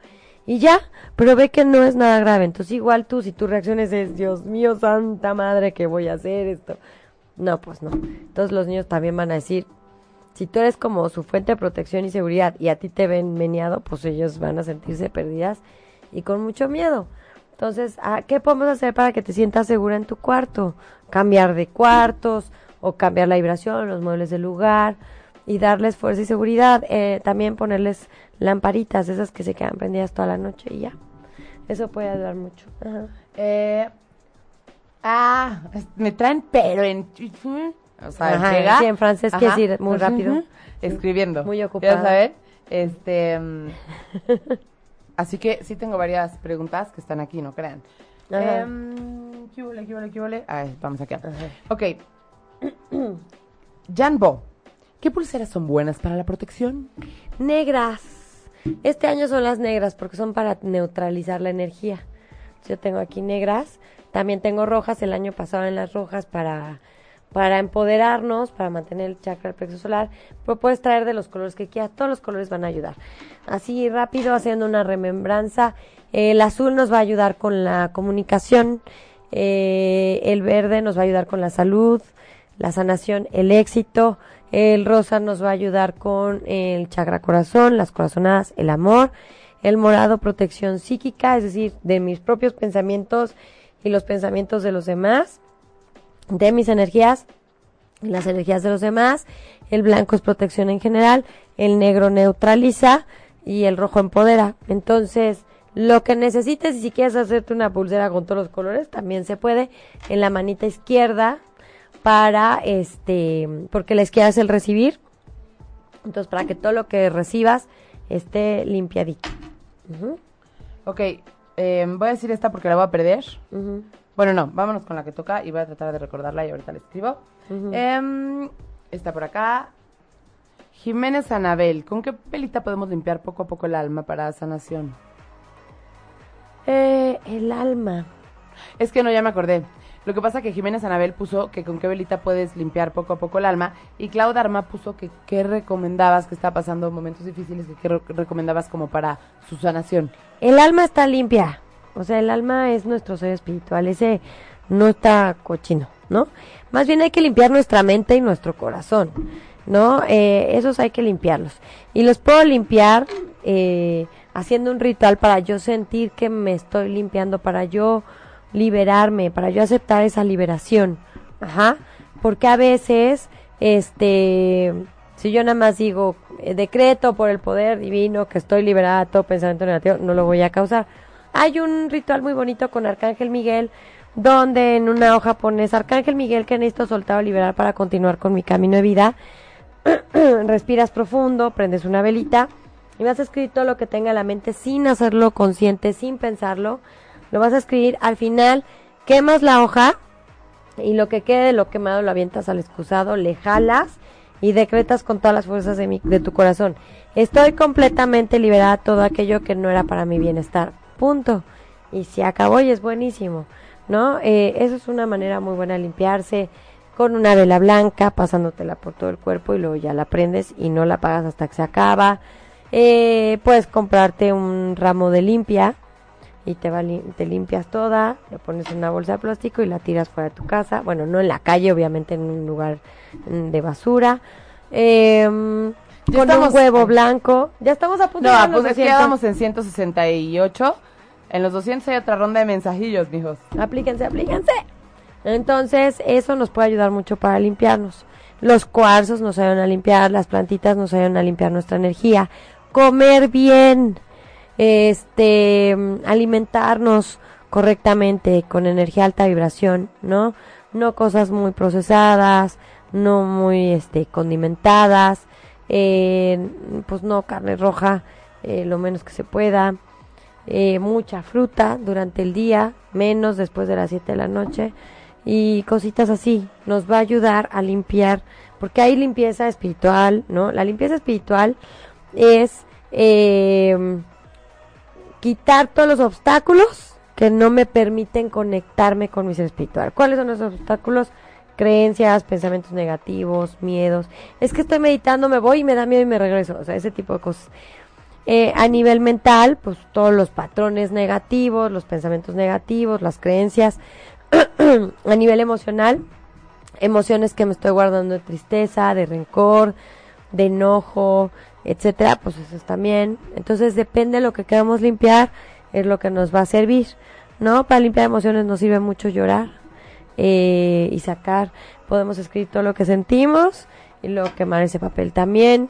Y ya, pero ve que no es nada grave. Entonces igual tú, si tu reacción es, Dios mío, santa madre, ¿qué voy a hacer esto? No, pues no. Entonces los niños también van a decir, si tú eres como su fuente de protección y seguridad y a ti te ven meneado, pues ellos van a sentirse perdidas y con mucho miedo. Entonces, ¿a ¿qué podemos hacer para que te sientas segura en tu cuarto? Cambiar de cuartos o cambiar la vibración, los muebles del lugar y darles fuerza y seguridad. Eh, también ponerles lamparitas, esas que se quedan prendidas toda la noche y ya. Eso puede ayudar mucho. Ajá. Eh, ah, me traen pero en... O sea, Ajá, llega- sí, en francés quiere decir muy rápido. Escribiendo. Muy Ya ocupada. saben. Este... así que sí tengo varias preguntas que están aquí, no crean. Ajá. Em, ¿qué huele, qué huele, qué huele? A ver, vamos acá. Ok. Janbo, ¿qué pulseras son buenas para la protección? Negras. Este año son las negras porque son para neutralizar la energía. Yo tengo aquí negras. También tengo rojas. El año pasado en las rojas para, para empoderarnos, para mantener el chakra del plexo solar. Pero puedes traer de los colores que quieras. Todos los colores van a ayudar. Así rápido, haciendo una remembranza. El azul nos va a ayudar con la comunicación. Eh, el verde nos va a ayudar con la salud, la sanación, el éxito. El rosa nos va a ayudar con el chakra corazón, las corazonadas, el amor. El morado, protección psíquica, es decir, de mis propios pensamientos y los pensamientos de los demás, de mis energías las energías de los demás. El blanco es protección en general. El negro neutraliza y el rojo empodera. Entonces, lo que necesites, y si quieres hacerte una pulsera con todos los colores, también se puede. En la manita izquierda, para este, porque la izquierda es el recibir. Entonces, para que todo lo que recibas esté limpiadito. Ujú, Ok, eh, voy a decir esta porque la voy a perder. Bueno, no, vámonos con la que toca y voy a tratar de recordarla y ahorita la escribo. ujú. Em, está por acá. Jiménez Anabel, ¿con qué pelita podemos limpiar poco a poco el alma para sanación? Eh, el alma. Es que no, ya me acordé. Lo que pasa es que Jiménez Anabel puso que con qué velita puedes limpiar poco a poco el alma y Claudia Arma puso que qué recomendabas, que está pasando momentos difíciles, que qué re- recomendabas como para su sanación. El alma está limpia. O sea, el alma es nuestro ser espiritual. Ese no está cochino, ¿no? Más bien hay que limpiar nuestra mente y nuestro corazón, ¿no? Eh, esos hay que limpiarlos. Y los puedo limpiar eh, haciendo un ritual para yo sentir que me estoy limpiando, para yo liberarme, para yo aceptar esa liberación. Ajá. Porque a veces, este, si yo nada más digo, eh, decreto por el poder divino que estoy liberada de todo pensamiento negativo, no lo voy a causar. Hay un ritual muy bonito con Arcángel Miguel, donde en una hoja pones Arcángel Miguel que necesito soltar o liberar para continuar con mi camino de vida. Respiras profundo, prendes una velita y a escribir todo lo que tenga en la mente sin hacerlo consciente, sin pensarlo. Lo vas a escribir al final, quemas la hoja y lo que quede de lo quemado lo avientas al excusado, le jalas y decretas con todas las fuerzas de, mi, de tu corazón. Estoy completamente liberada de todo aquello que no era para mi bienestar. Punto. Y se acabó y es buenísimo. ¿No? Eh, eso es una manera muy buena de limpiarse con una vela blanca, pasándotela por todo el cuerpo y luego ya la prendes y no la apagas hasta que se acaba. Eh, puedes comprarte un ramo de limpia y te, va te limpias toda, le pones en una bolsa de plástico y la tiras fuera de tu casa. Bueno, no en la calle, obviamente en un lugar mm, de basura. Ya con estamos- un huevo blanco. Ya estamos a punto No, de los pues es que 200. ya vamos en 168. En los 200 hay otra ronda de mensajillos, mijos. Aplíquense, aplíquense. Entonces, eso nos puede ayudar mucho para limpiarnos. Los cuarzos nos ayudan a limpiar, las plantitas nos ayudan a limpiar nuestra energía. Comer bien, este, alimentarnos correctamente con energía alta vibración, ¿no? No cosas muy procesadas, no muy, este, condimentadas, eh, pues no carne roja, eh, lo menos que se pueda eh, mucha fruta durante el día, menos después de las 7 de la noche y cositas así. Nos va a ayudar a limpiar, porque hay limpieza espiritual, ¿no? La limpieza espiritual es eh, quitar todos los obstáculos que no me permiten conectarme con mi ser espiritual. ¿Cuáles son esos obstáculos? Creencias, pensamientos negativos, miedos. Es que estoy meditando, me voy y me da miedo y me regreso. O sea, ese tipo de cosas. Eh, a nivel mental, pues todos los patrones negativos, los pensamientos negativos, las creencias. a nivel emocional, emociones que me estoy guardando de tristeza, de rencor, de enojo, etcétera, pues eso también. Entonces depende de lo que queramos limpiar, es lo que nos va a servir, ¿no? Para limpiar emociones nos sirve mucho llorar eh, y sacar, podemos escribir todo lo que sentimos y luego quemar ese papel también.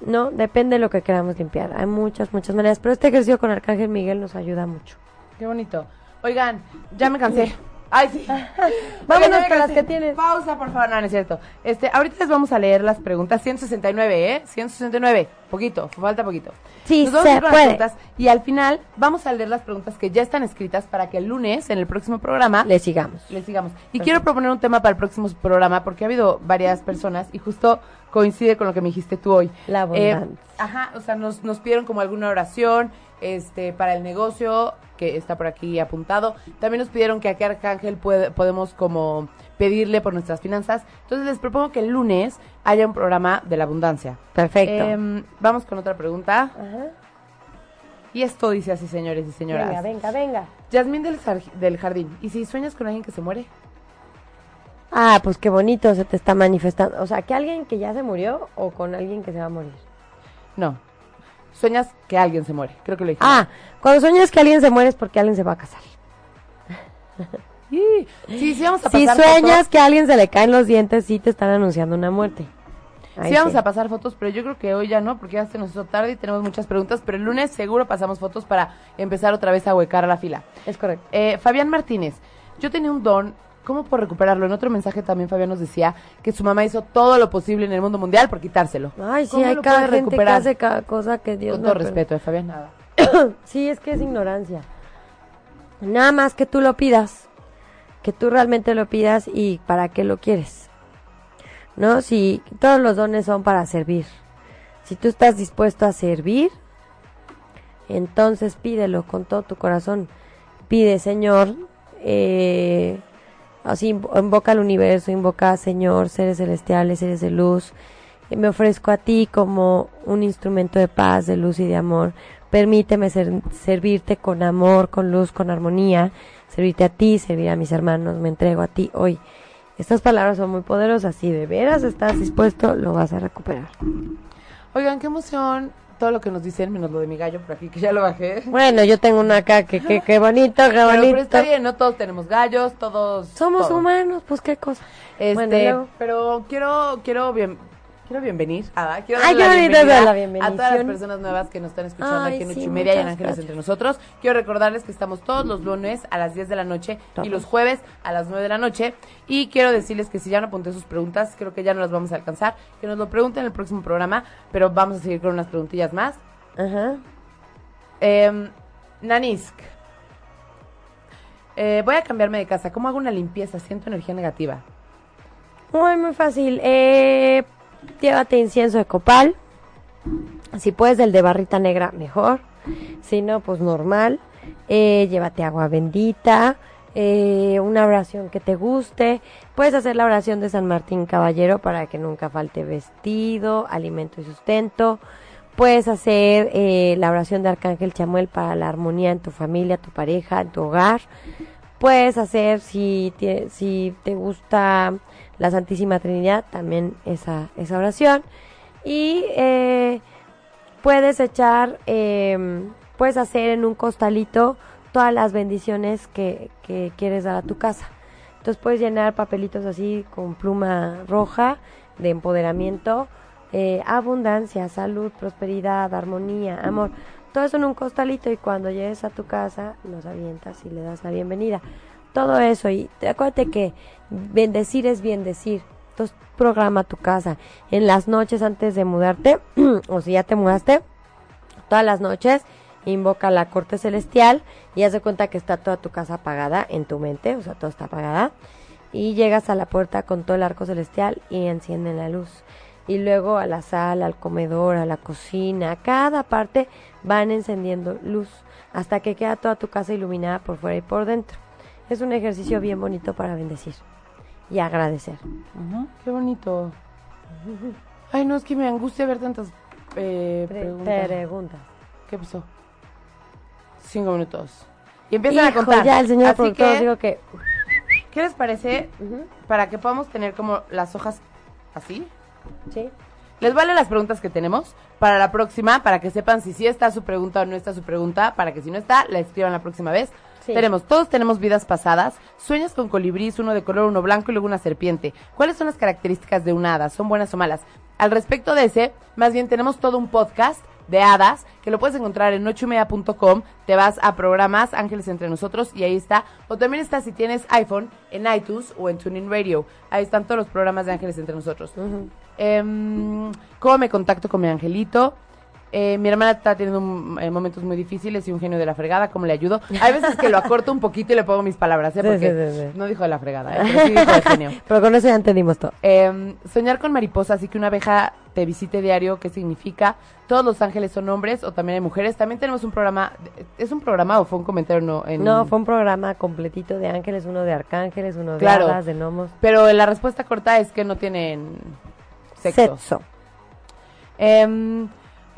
No, depende de lo que queramos limpiar. Hay muchas, muchas maneras, pero este ejercicio con Arcángel Miguel nos ayuda mucho. Qué bonito. Oigan, ya me cansé. Ay, sí. Vámonos Oigan, con las que tienes. Pausa, por favor. No, no es cierto. Este, ahorita les vamos a leer las preguntas. 169, ¿eh? 169. Poquito, falta poquito. Sí, Nos vamos a se ir con las puede. preguntas y al final vamos a leer las preguntas que ya están escritas para que el lunes, en el próximo programa, Le sigamos. le sigamos. Y quiero proponer un tema para el próximo programa porque ha habido varias personas y justo coincide con lo que me dijiste tú hoy. La abundancia. ajá, o sea, nos, nos pidieron como alguna oración este para el negocio que está por aquí apuntado. También nos pidieron que a qué arcángel puede- podemos como pedirle por nuestras finanzas. Entonces les propongo que el lunes haya un programa de la abundancia. Perfecto. Em, vamos con otra pregunta. Ajá. Y esto dice así, señores y señoras. Venga, venga, venga. Yasmín del, del Jardín. ¿Y si sueñas con alguien que se muere? Ah, pues qué bonito se te está manifestando. O sea, que alguien que ya se murió o con alguien que se va a morir. No. Sueñas que alguien se muere. Creo que lo dije. Ah, cuando sueñas que alguien se muere es porque alguien se va a casar. Sí, sí, sí vamos a Si pasar sueñas fotos. que a alguien se le caen los dientes, sí te están anunciando una muerte. Ahí Sí vamos sí. a pasar fotos, pero yo creo que hoy ya no, porque ya se nos hizo tarde y tenemos muchas preguntas, pero el lunes seguro pasamos fotos para empezar otra vez a huecar a la fila. Es correcto. Eh, Fabián Martínez, yo tenía un don, ¿cómo puedo recuperarlo? En otro mensaje también Fabián nos decía que su mamá hizo todo lo posible en el mundo mundial por quitárselo. Ay, sí, ¿Cómo hay cada gente que recuperar? hace cada cosa que Dios Con no todo permite. respeto de Fabián, nada. Sí, es que es ignorancia. Nada más que tú lo pidas. Que tú realmente lo pidas y para qué lo quieres. ¿No? Si todos los dones son para servir. Si tú estás dispuesto a servir, entonces pídelo con todo tu corazón. Pide, Señor, eh, así invo- invoca al universo, invoca, Señor, seres celestiales, seres de luz. Me ofrezco a ti como un instrumento de paz, de luz y de amor. Permíteme ser- servirte con amor, con luz, con armonía. Servirte a ti, servir a mis hermanos. Me entrego a ti hoy. Estas palabras son muy poderosas. Si de veras estás dispuesto, lo vas a recuperar. Oigan, qué emoción todo lo que nos dicen, menos lo de mi gallo por aquí, que ya lo bajé. Bueno, yo tengo una acá que, que, que bonito, qué Pero, pero bonito. está bien, no todos tenemos gallos, todos... Somos todo. humanos, pues qué cosa. Este, Bueno, pero quiero, quiero bien, quiero bienvenir, ah, quiero Ay, darle la bienvenida dar la a todas las personas nuevas que nos están escuchando Ay, aquí en sí, Uchimedia y en Ángeles entre nosotros. Quiero recordarles que estamos todos los lunes a las 10 de la noche y los jueves a las 9 de la noche. Y quiero decirles que si ya no apunté sus preguntas, creo que ya no las vamos a alcanzar, que nos lo pregunten en el próximo programa, pero vamos a seguir con unas preguntillas más. Ajá. Eh, Nanisk. Eh, voy a cambiarme de casa. ¿Cómo hago una limpieza? Siento energía negativa. Muy, muy fácil. Eh, llévate incienso de copal. Si puedes del de barrita negra, mejor. Si no, pues normal. Eh, llévate agua bendita. eh, una oración que te guste. Puedes hacer la oración de San Martín Caballero para que nunca falte vestido, alimento y sustento. Puedes hacer eh, la oración de Arcángel Chamuel para la armonía en tu familia, tu pareja, en tu hogar. Puedes hacer, si si te gusta la Santísima Trinidad, también esa, esa oración. Y eh, puedes echar, eh, puedes hacer en un costalito todas las bendiciones que, que quieres dar a tu casa. Entonces puedes llenar papelitos así con pluma roja de empoderamiento, eh, abundancia, salud, prosperidad, armonía, amor. Todo eso en un costalito y cuando llegues a tu casa los avientas y le das la bienvenida. Todo eso y te- acuérdate que bendecir es bien decir. Entonces programa tu casa. En las noches antes de mudarte, o si ya te mudaste, todas las noches invoca la corte celestial y haz de cuenta que está toda tu casa apagada en tu mente, o sea, todo está apagada. Y llegas a la puerta con todo el arco celestial y encienden la luz. Y luego a la sala, al comedor, a la cocina, a cada parte van encendiendo luz hasta que queda toda tu casa iluminada por fuera y por dentro. Es un ejercicio bien bonito para bendecir y agradecer. Qué bonito. Ay, no, es que me angustia ver tantas eh, Pre- preguntas. preguntas. ¿Qué pasó? Cinco minutos. Y empiezan a contar. ya el señor Así productor que, digo que ¿qué les parece para que podamos tener como las hojas así? sí. Les vale las preguntas que tenemos para la próxima, para que sepan si sí está su pregunta o no está su pregunta, para que si no está, la escriban la próxima vez. Sí. Tenemos, todos tenemos vidas pasadas, sueños con colibrís, uno de color, uno blanco y luego una serpiente. ¿Cuáles son las características de una hada? ¿Son buenas o malas? Al respecto de ese, más bien tenemos todo un podcast de hadas, que lo puedes encontrar en ochoymedia.com, te vas a programas Ángeles Entre Nosotros y ahí está. O también está si tienes iPhone en iTunes o en TuneIn Radio. Ahí están todos los programas de Ángeles Entre Nosotros. Em, ¿Cómo me contacto con mi angelito? Eh, mi hermana está teniendo un- eh, momentos muy difíciles y un genio de la fregada, ¿cómo le ayudo? Hay veces que lo acorto un poquito y le pongo mis palabras, ¿eh? Sí, Porque sí, sí, sí. no dijo de la fregada, ¿eh? Pero sí dijo de genio. Pero con eso ya entendimos todo. Eh, soñar con mariposas y que una abeja te visite diario, ¿qué significa? Todos los ángeles son hombres o también hay mujeres. También tenemos un programa, ¿es un programa o fue un comentario? No, en- No, fue un programa completito de ángeles, uno de arcángeles, uno de Claro. hadas, de gnomos. Pero la respuesta corta es que no tienen sexo. Sexo.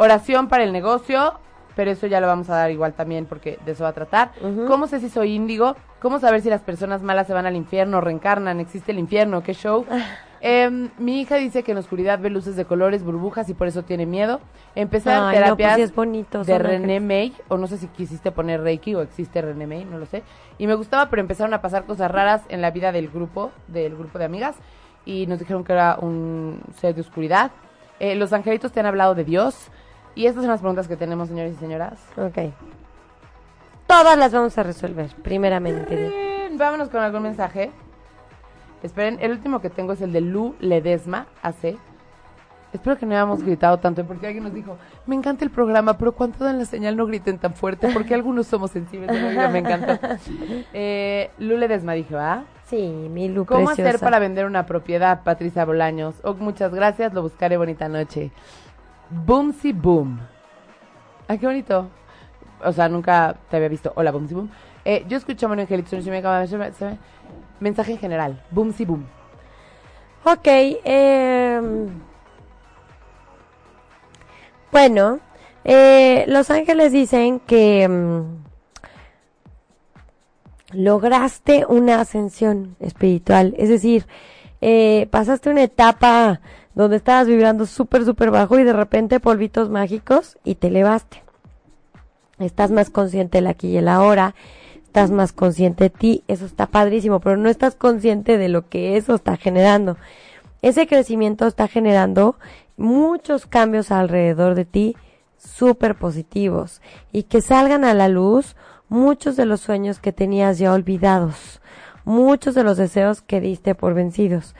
Oración para el negocio, pero eso ya lo vamos a dar igual también porque de eso va a tratar. ¿Cómo sé si soy índigo? ¿Cómo saber si las personas malas se van al infierno, reencarnan, existe el infierno? ¿Qué show? Em, mi hija dice que en oscuridad ve luces de colores, burbujas y por eso tiene miedo. No, pues terapias es bonito. de René ángeles. May, o no sé si quisiste poner Reiki o existe René May, no lo sé. Y me gustaba, pero empezaron a pasar cosas raras en la vida del grupo, del grupo de amigas, y nos dijeron que era un ser de oscuridad. Eh, los angelitos te han hablado de Dios, y estas son las preguntas que tenemos, señores y señoras. Ok. Todas las vamos a resolver, primeramente. Bien, vámonos con algún mensaje. Esperen, el último que tengo es el de Lu Ledesma, AC. Espero que no hayamos gritado tanto, porque alguien nos dijo, me encanta el programa, pero cuando dan la señal no griten tan fuerte, porque algunos somos sensibles me encantó. Eh, Lu Ledesma dijo, ¿ah? Sí, mi Lu ¿Cómo preciosa. hacer para vender una propiedad, Patricia Bolaños? Oh, muchas gracias, lo buscaré, bonita noche. Boomsy Boom. Ay, qué bonito. O sea, nunca te había visto. Hola, Boomsy Boom. Eh, yo escucho a Manuel Angelito, no sé si me acaba de- Mensaje en general. Boomsy Boom. Ok, em, bueno, eh, Los Ángeles dicen que mm, lograste una ascensión espiritual, es decir, eh, pasaste una etapa donde estabas vibrando súper, súper bajo y de repente polvitos mágicos y te elevaste. Estás más consciente del aquí y el ahora, estás más consciente de ti, eso está padrísimo, pero no estás consciente de lo que eso está generando. Ese crecimiento está generando muchos cambios alrededor de ti súper positivos y que salgan a la luz muchos de los sueños que tenías ya olvidados, muchos de los deseos que diste por vencidos.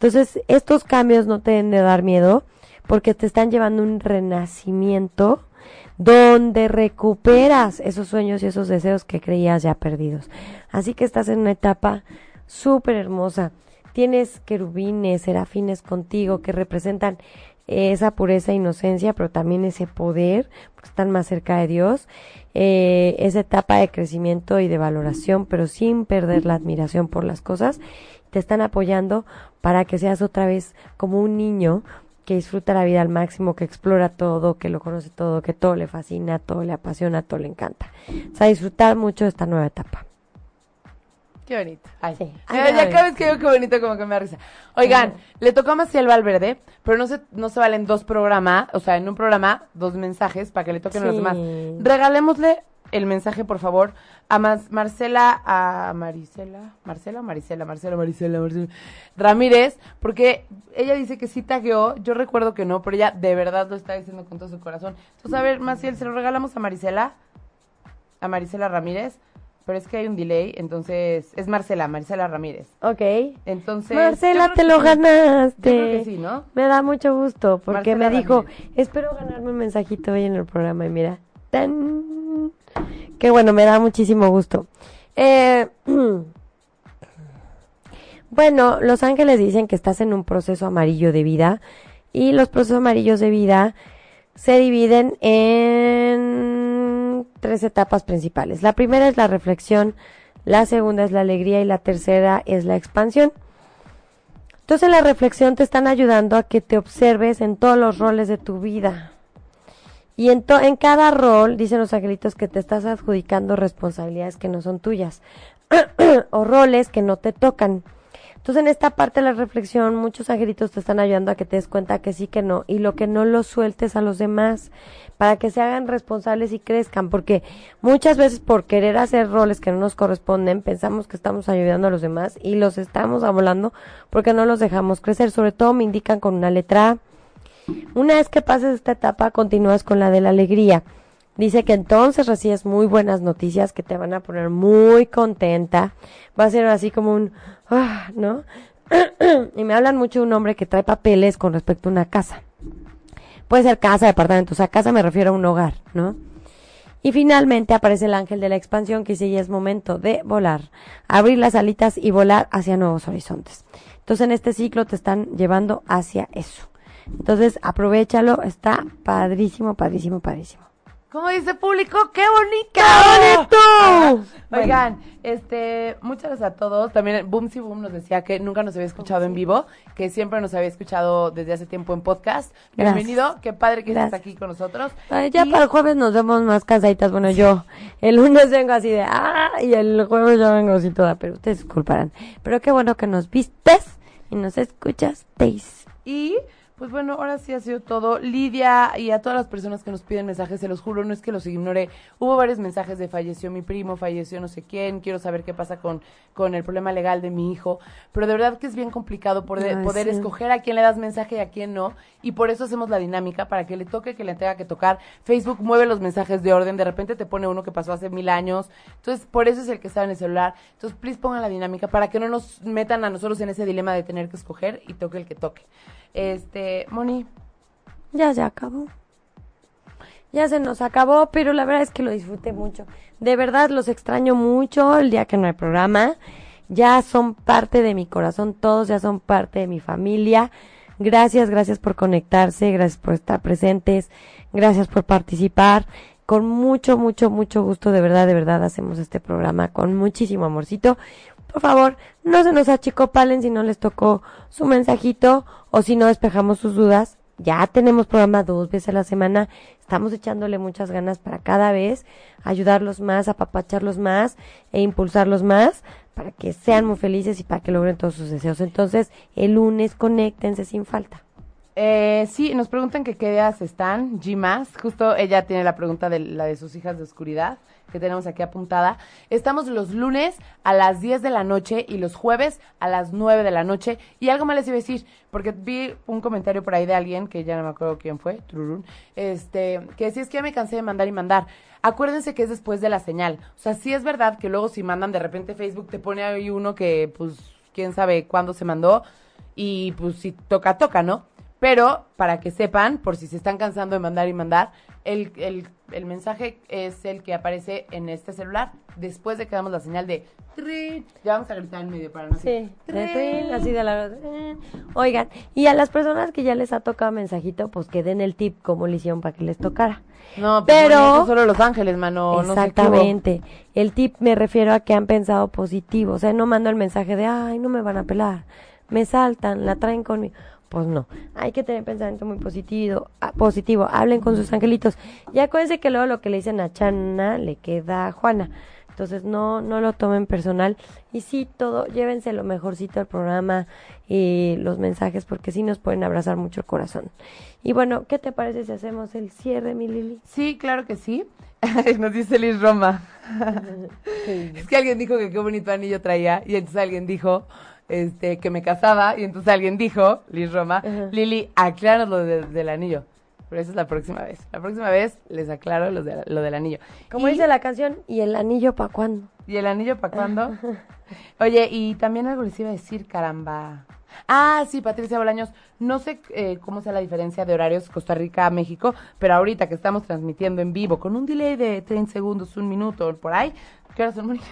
Entonces, estos cambios no te deben de dar miedo porque te están llevando un renacimiento donde recuperas esos sueños y esos deseos que creías ya perdidos. Así que estás en una etapa súper hermosa. Tienes querubines, serafines contigo que representan esa pureza e inocencia, pero también ese poder, porque están más cerca de Dios, eh, esa etapa de crecimiento y de valoración, pero sin perder la admiración por las cosas, te están apoyando para que seas otra vez como un niño que disfruta la vida al máximo, que explora todo, que lo conoce todo, que todo le fascina, todo le apasiona, todo le encanta. O sea, disfrutar mucho de esta nueva etapa. Qué bonito. Ay. Sí. Ya- Ay, ya Gaby. cada vez que digo qué bonito, como que me da risa. Oigan, le tocó a Maciel Valverde, pero no se, no se valen dos programas, o sea, en un programa, dos mensajes para que le toquen a los demás. Regalémosle el mensaje, por favor, a Marcela, a Marisela, Marcela, Marisela, Marcela, Marisela, Marcela, Ramírez, porque ella dice que sí tagueó, yo recuerdo que no, pero ella de verdad lo está diciendo con todo su corazón. Entonces, a ver, Maciel, se lo regalamos a Marisela, a Marisela Ramírez, pero es que hay un delay, entonces es Marcela, Marisela Ramírez. Ok. Entonces, Marcela, te lo sí. Yo ganaste. creo que sí, ¿no? Me da mucho gusto porque Marcela me dijo, Ramírez. espero ganarme un mensajito hoy en el programa y mira, tan... Qué bueno, me da muchísimo gusto. Eh, bueno, los ángeles dicen que estás en un proceso amarillo de vida y los procesos amarillos de vida se dividen en tres etapas principales. La primera es la reflexión, la segunda es la alegría y la tercera es la expansión. Entonces en la reflexión te están ayudando a que te observes en todos los roles de tu vida. Y en, en cada rol, dicen los angelitos, que te estás adjudicando responsabilidades que no son tuyas o roles que no te tocan. Entonces en esta parte de la reflexión muchos angelitos te están ayudando a que te des cuenta que sí, que no, y lo que no lo sueltes a los demás para que se hagan responsables y crezcan, porque muchas veces por querer hacer roles que no nos corresponden pensamos que estamos ayudando a los demás y los estamos abolando porque no los dejamos crecer, sobre todo me indican con una letra A. Una vez que pases esta etapa, continúas con la de la alegría. Dice que entonces recibes muy buenas noticias que te van a poner muy contenta. Va a ser así como un, ah, ¿no? y me hablan mucho de un hombre que trae papeles con respecto a una casa. Puede ser casa, departamento, o sea, casa me refiero a un hogar, ¿no? Y finalmente aparece el ángel de la expansión que dice ya es momento de volar, abrir las alitas y volar hacia nuevos horizontes. Entonces en este ciclo te están llevando hacia eso. Entonces aprovechalo, está padrísimo, padrísimo, padrísimo. ¿Cómo dice público? ¡Qué bonito! ¡Qué bonito! Oigan, este, muchas gracias a todos. También Boom Si Boom nos decía que nunca nos había escuchado en vivo, que siempre nos había escuchado desde hace tiempo en podcast. Gracias. Bienvenido, qué padre que Gracias. estés aquí con nosotros. Ay, ya Y- para el jueves nos vemos más casaditas. Bueno, yo el lunes vengo así de ah, y el jueves ya vengo así toda, pero ustedes disculparán. Pero qué bueno que nos vistes y nos escuchasteis. Y pues bueno, ahora sí ha sido todo. Lidia y a todas las personas que nos piden mensajes, se los juro, no es que los ignore. Hubo varios mensajes de falleció mi primo, falleció no sé quién, quiero saber qué pasa con, con el problema legal de mi hijo. Pero de verdad que es bien complicado poder, poder sí. escoger a quién le das mensaje y a quién no. Y por eso hacemos la dinámica, para que le toque, que le tenga que tocar. Facebook mueve los mensajes de orden, de repente te pone uno que pasó hace mil años. Entonces, por eso es el que está en el celular. Entonces, please pongan la dinámica para que no nos metan a nosotros en ese dilema de tener que escoger y toque el que toque. Este, Moni, Ya se acabó. Ya se nos acabó, pero la verdad es que lo disfruté mucho. De verdad los extraño mucho el día que no hay programa. Ya son parte de mi corazón, todos ya son parte de mi familia. Gracias, gracias por conectarse, gracias por estar presentes, gracias por participar. Con mucho, mucho, mucho gusto, de verdad, de verdad, hacemos este programa con muchísimo amorcito. Por favor, no se nos achicopalen si no les tocó su mensajito o si no despejamos sus dudas. Ya tenemos programa dos veces a la semana. Estamos echándole muchas ganas para cada vez ayudarlos más, apapacharlos más e impulsarlos más para que sean muy felices y para que logren todos sus deseos. Entonces, el lunes conéctense sin falta. eh, sí, nos preguntan que qué días están, G más, justo ella tiene la pregunta de la de sus hijas de oscuridad, que tenemos aquí apuntada. Estamos los lunes a las 10 de la noche y los jueves a las 9 de la noche. Y algo más les iba a decir, porque vi un comentario por ahí de alguien, que ya no me acuerdo quién fue, tururún, este, que decía, es que ya me cansé de mandar y mandar. Acuérdense que es después de la señal. O sea, sí es verdad que luego si mandan de repente Facebook te pone ahí uno que, pues, quién sabe cuándo se mandó. Y pues si toca, toca, ¿no? Pero para que sepan, por si se están cansando de mandar y mandar, el, el, el mensaje es el que aparece en este celular después de que damos la señal de trin. Ya vamos a gritar en medio para no Sí, de Trin. trin, así de la... Oigan, y a las personas que ya les ha tocado mensajito, pues que den el tip como le hicieron para que les tocara. No, pero Pero- eso solo Los Ángeles, mano. No. Exactamente. el tip me refiero a que han pensado positivo. O sea, no mando el mensaje de, ay, no me van a pelar. Me saltan, la traen conmigo. Pues no. Hay que tener pensamiento muy positivo. ah, positivo. Hablen con sus angelitos. Y acuérdense que luego lo que le dicen a Chana le queda a Juana. Entonces no, no lo tomen personal. Y sí, todo, llévense lo mejorcito del programa y los mensajes porque sí nos pueden abrazar mucho el corazón. Y bueno, ¿qué te parece si hacemos el cierre, mi Lili? Sí, claro que sí. Nos dice Liz Roma. es que alguien dijo que qué bonito anillo traía y entonces alguien dijo este que me casaba y entonces alguien dijo, Liz Roma, Ajá. Lili, acláranos lo de- del anillo. Pero esa es la próxima vez. La próxima vez les aclaro lo, de- lo del anillo. Como Y- dice la canción, ¿y el anillo para cuándo? ¿Y el anillo para cuándo? Oye, y también algo les iba a decir, caramba. Ah, sí, Patricia Bolaños. No sé eh, cómo sea la diferencia de horarios Costa Rica a México, pero ahorita que estamos transmitiendo en vivo con un delay de 30 segundos, un minuto, por ahí. ¿Qué horas son, Mónica?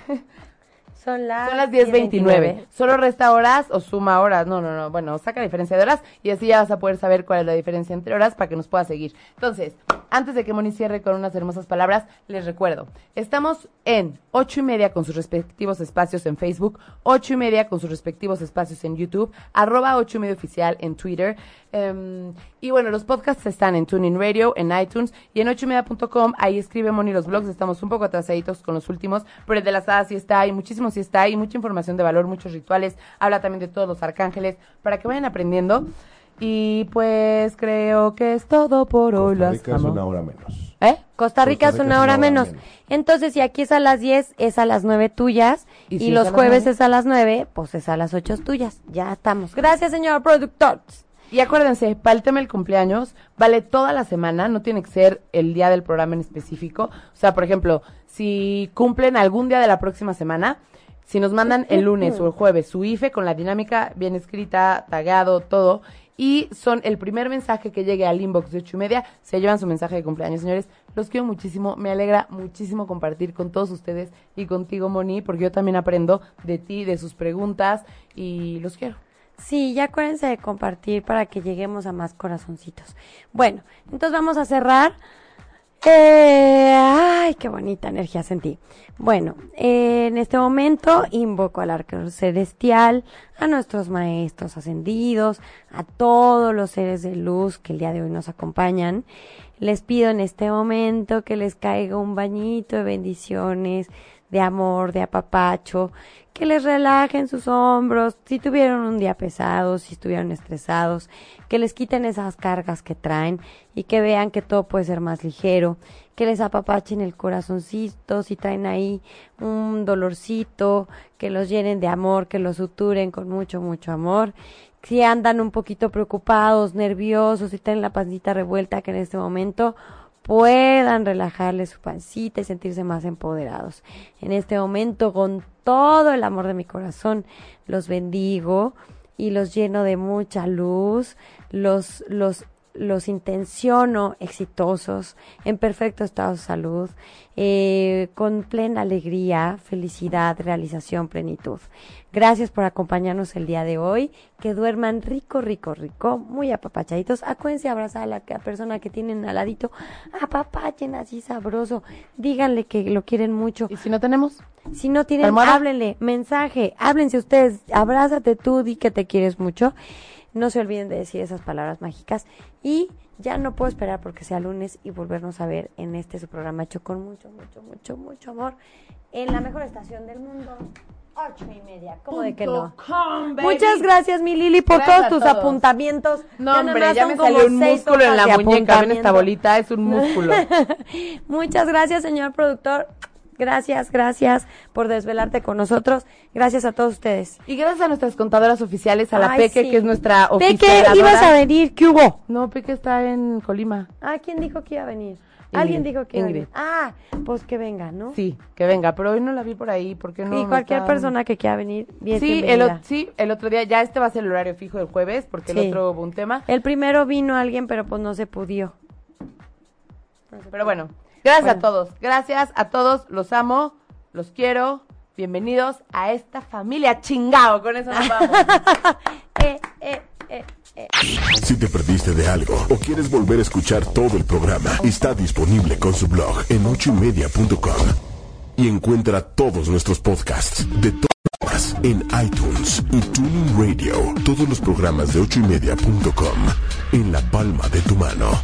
Son las, Son las 10.29. Solo resta horas o suma horas. No, no, no. Bueno, saca diferencia de horas y así ya vas a poder saber cuál es la diferencia entre horas para que nos puedas seguir. Entonces, antes de que Moni cierre con unas hermosas palabras, les recuerdo, estamos en ocho y media con sus respectivos espacios en Facebook, ocho y media con sus respectivos espacios en YouTube, arroba ocho y media oficial en Twitter. Em, y bueno, los podcasts están en Tuning Radio, en iTunes y en ocho y media.com. Ahí escribe Moni los blogs. Estamos un poco atrasaditos con los últimos, pero el de las hadas sí está y muchísimo sí está y mucha información de valor, muchos rituales. Habla también de todos los arcángeles para que vayan aprendiendo. Y pues creo que es todo por hoy. Costa Rica es una hora menos. ¿Eh? Costa Rica es una hora menos. Entonces, si aquí es a las 10, es a las 9 tuyas. ¿Y si los jueves es a las 9, pues es a las 8 tuyas. Ya estamos. Gracias, señor productor. Y acuérdense, para el cumpleaños, vale toda la semana, no tiene que ser el día del programa en específico. O sea, por ejemplo, si cumplen algún día de la próxima semana, si nos mandan el lunes o el jueves su IFE con la dinámica bien escrita, tagado, todo, y son el primer mensaje que llegue al inbox de ocho y media, se llevan su mensaje de cumpleaños, señores. Los quiero muchísimo, me alegra muchísimo compartir con todos ustedes y contigo, Moni, porque yo también aprendo de ti, de sus preguntas y los quiero. Sí, ya acuérdense de compartir para que lleguemos a más corazoncitos. Bueno, entonces vamos a cerrar. Eh, ay, qué bonita energía sentí. Bueno, eh, en este momento invoco al arquero celestial, a nuestros maestros ascendidos, a todos los seres de luz que el día de hoy nos acompañan. Les pido en este momento que les caiga un bañito de bendiciones, de amor, de apapacho, que les relajen sus hombros, si tuvieron un día pesado, si estuvieron estresados, que les quiten esas cargas que traen y que vean que todo puede ser más ligero, que les apapachen el corazoncito, si traen ahí un dolorcito, que los llenen de amor, que los suturen con mucho, mucho amor. Si andan un poquito preocupados, nerviosos, si tienen la pancita revuelta, que en este momento puedan relajarle su pancita y sentirse más empoderados. En este momento, con todo el amor de mi corazón, los bendigo y los lleno de mucha luz, los, los los intenciono exitosos, en perfecto estado de salud, eh, con plena alegría, felicidad, realización, plenitud. Gracias por acompañarnos el día de hoy. Que duerman rico, rico, rico, muy apapachaditos. Acuérdense abrazar a la, persona que tienen al ladito. Apapachen así sabroso. Díganle que lo quieren mucho. ¿Y si no tenemos? Si no tienen, háblenle. Mensaje. Háblense ustedes. Abrázate tú, di que te quieres mucho. No se olviden de decir esas palabras mágicas y ya no puedo esperar porque sea lunes y volvernos a ver en este su programa hecho con mucho, mucho, mucho, mucho amor en la mejor estación del mundo. Ocho y media, ¿cómo de que no? Muchas gracias, mi Lili, por todos tus apuntamientos. No, hombre, ya me salió un músculo en la muñeca. Ven esta bolita, es un músculo. Muchas gracias, señor productor. Gracias, gracias por desvelarte con nosotros. Gracias a todos ustedes. Y gracias a nuestras contadoras oficiales, a la Peque, que es nuestra oficial. Peque, ibas a venir, ¿qué hubo? No, Peque está en Colima. Ah, ¿quién dijo que iba a venir? Alguien dijo que Ingrid. Ah, pues que venga, ¿no? Sí, que venga, pero hoy no la vi por ahí, porque no? Y cualquier persona que quiera venir, bien sí, el, sí, el otro día, ya este va a ser el horario fijo del jueves, porque el otro hubo un tema. El primero vino alguien, pero pues no se pudió. pero bueno, Gracias a todos. Gracias a todos. Los amo. Los quiero. Bienvenidos a esta familia chingao. Con eso nos vamos. Eh, eh, eh, si te perdiste de algo o quieres volver a escuchar todo el programa, está disponible con su blog en ochoymedia.com. Y encuentra todos nuestros podcasts de todas en iTunes y Tuning Radio. Todos los programas de ochoymedia.com en la palma de tu mano.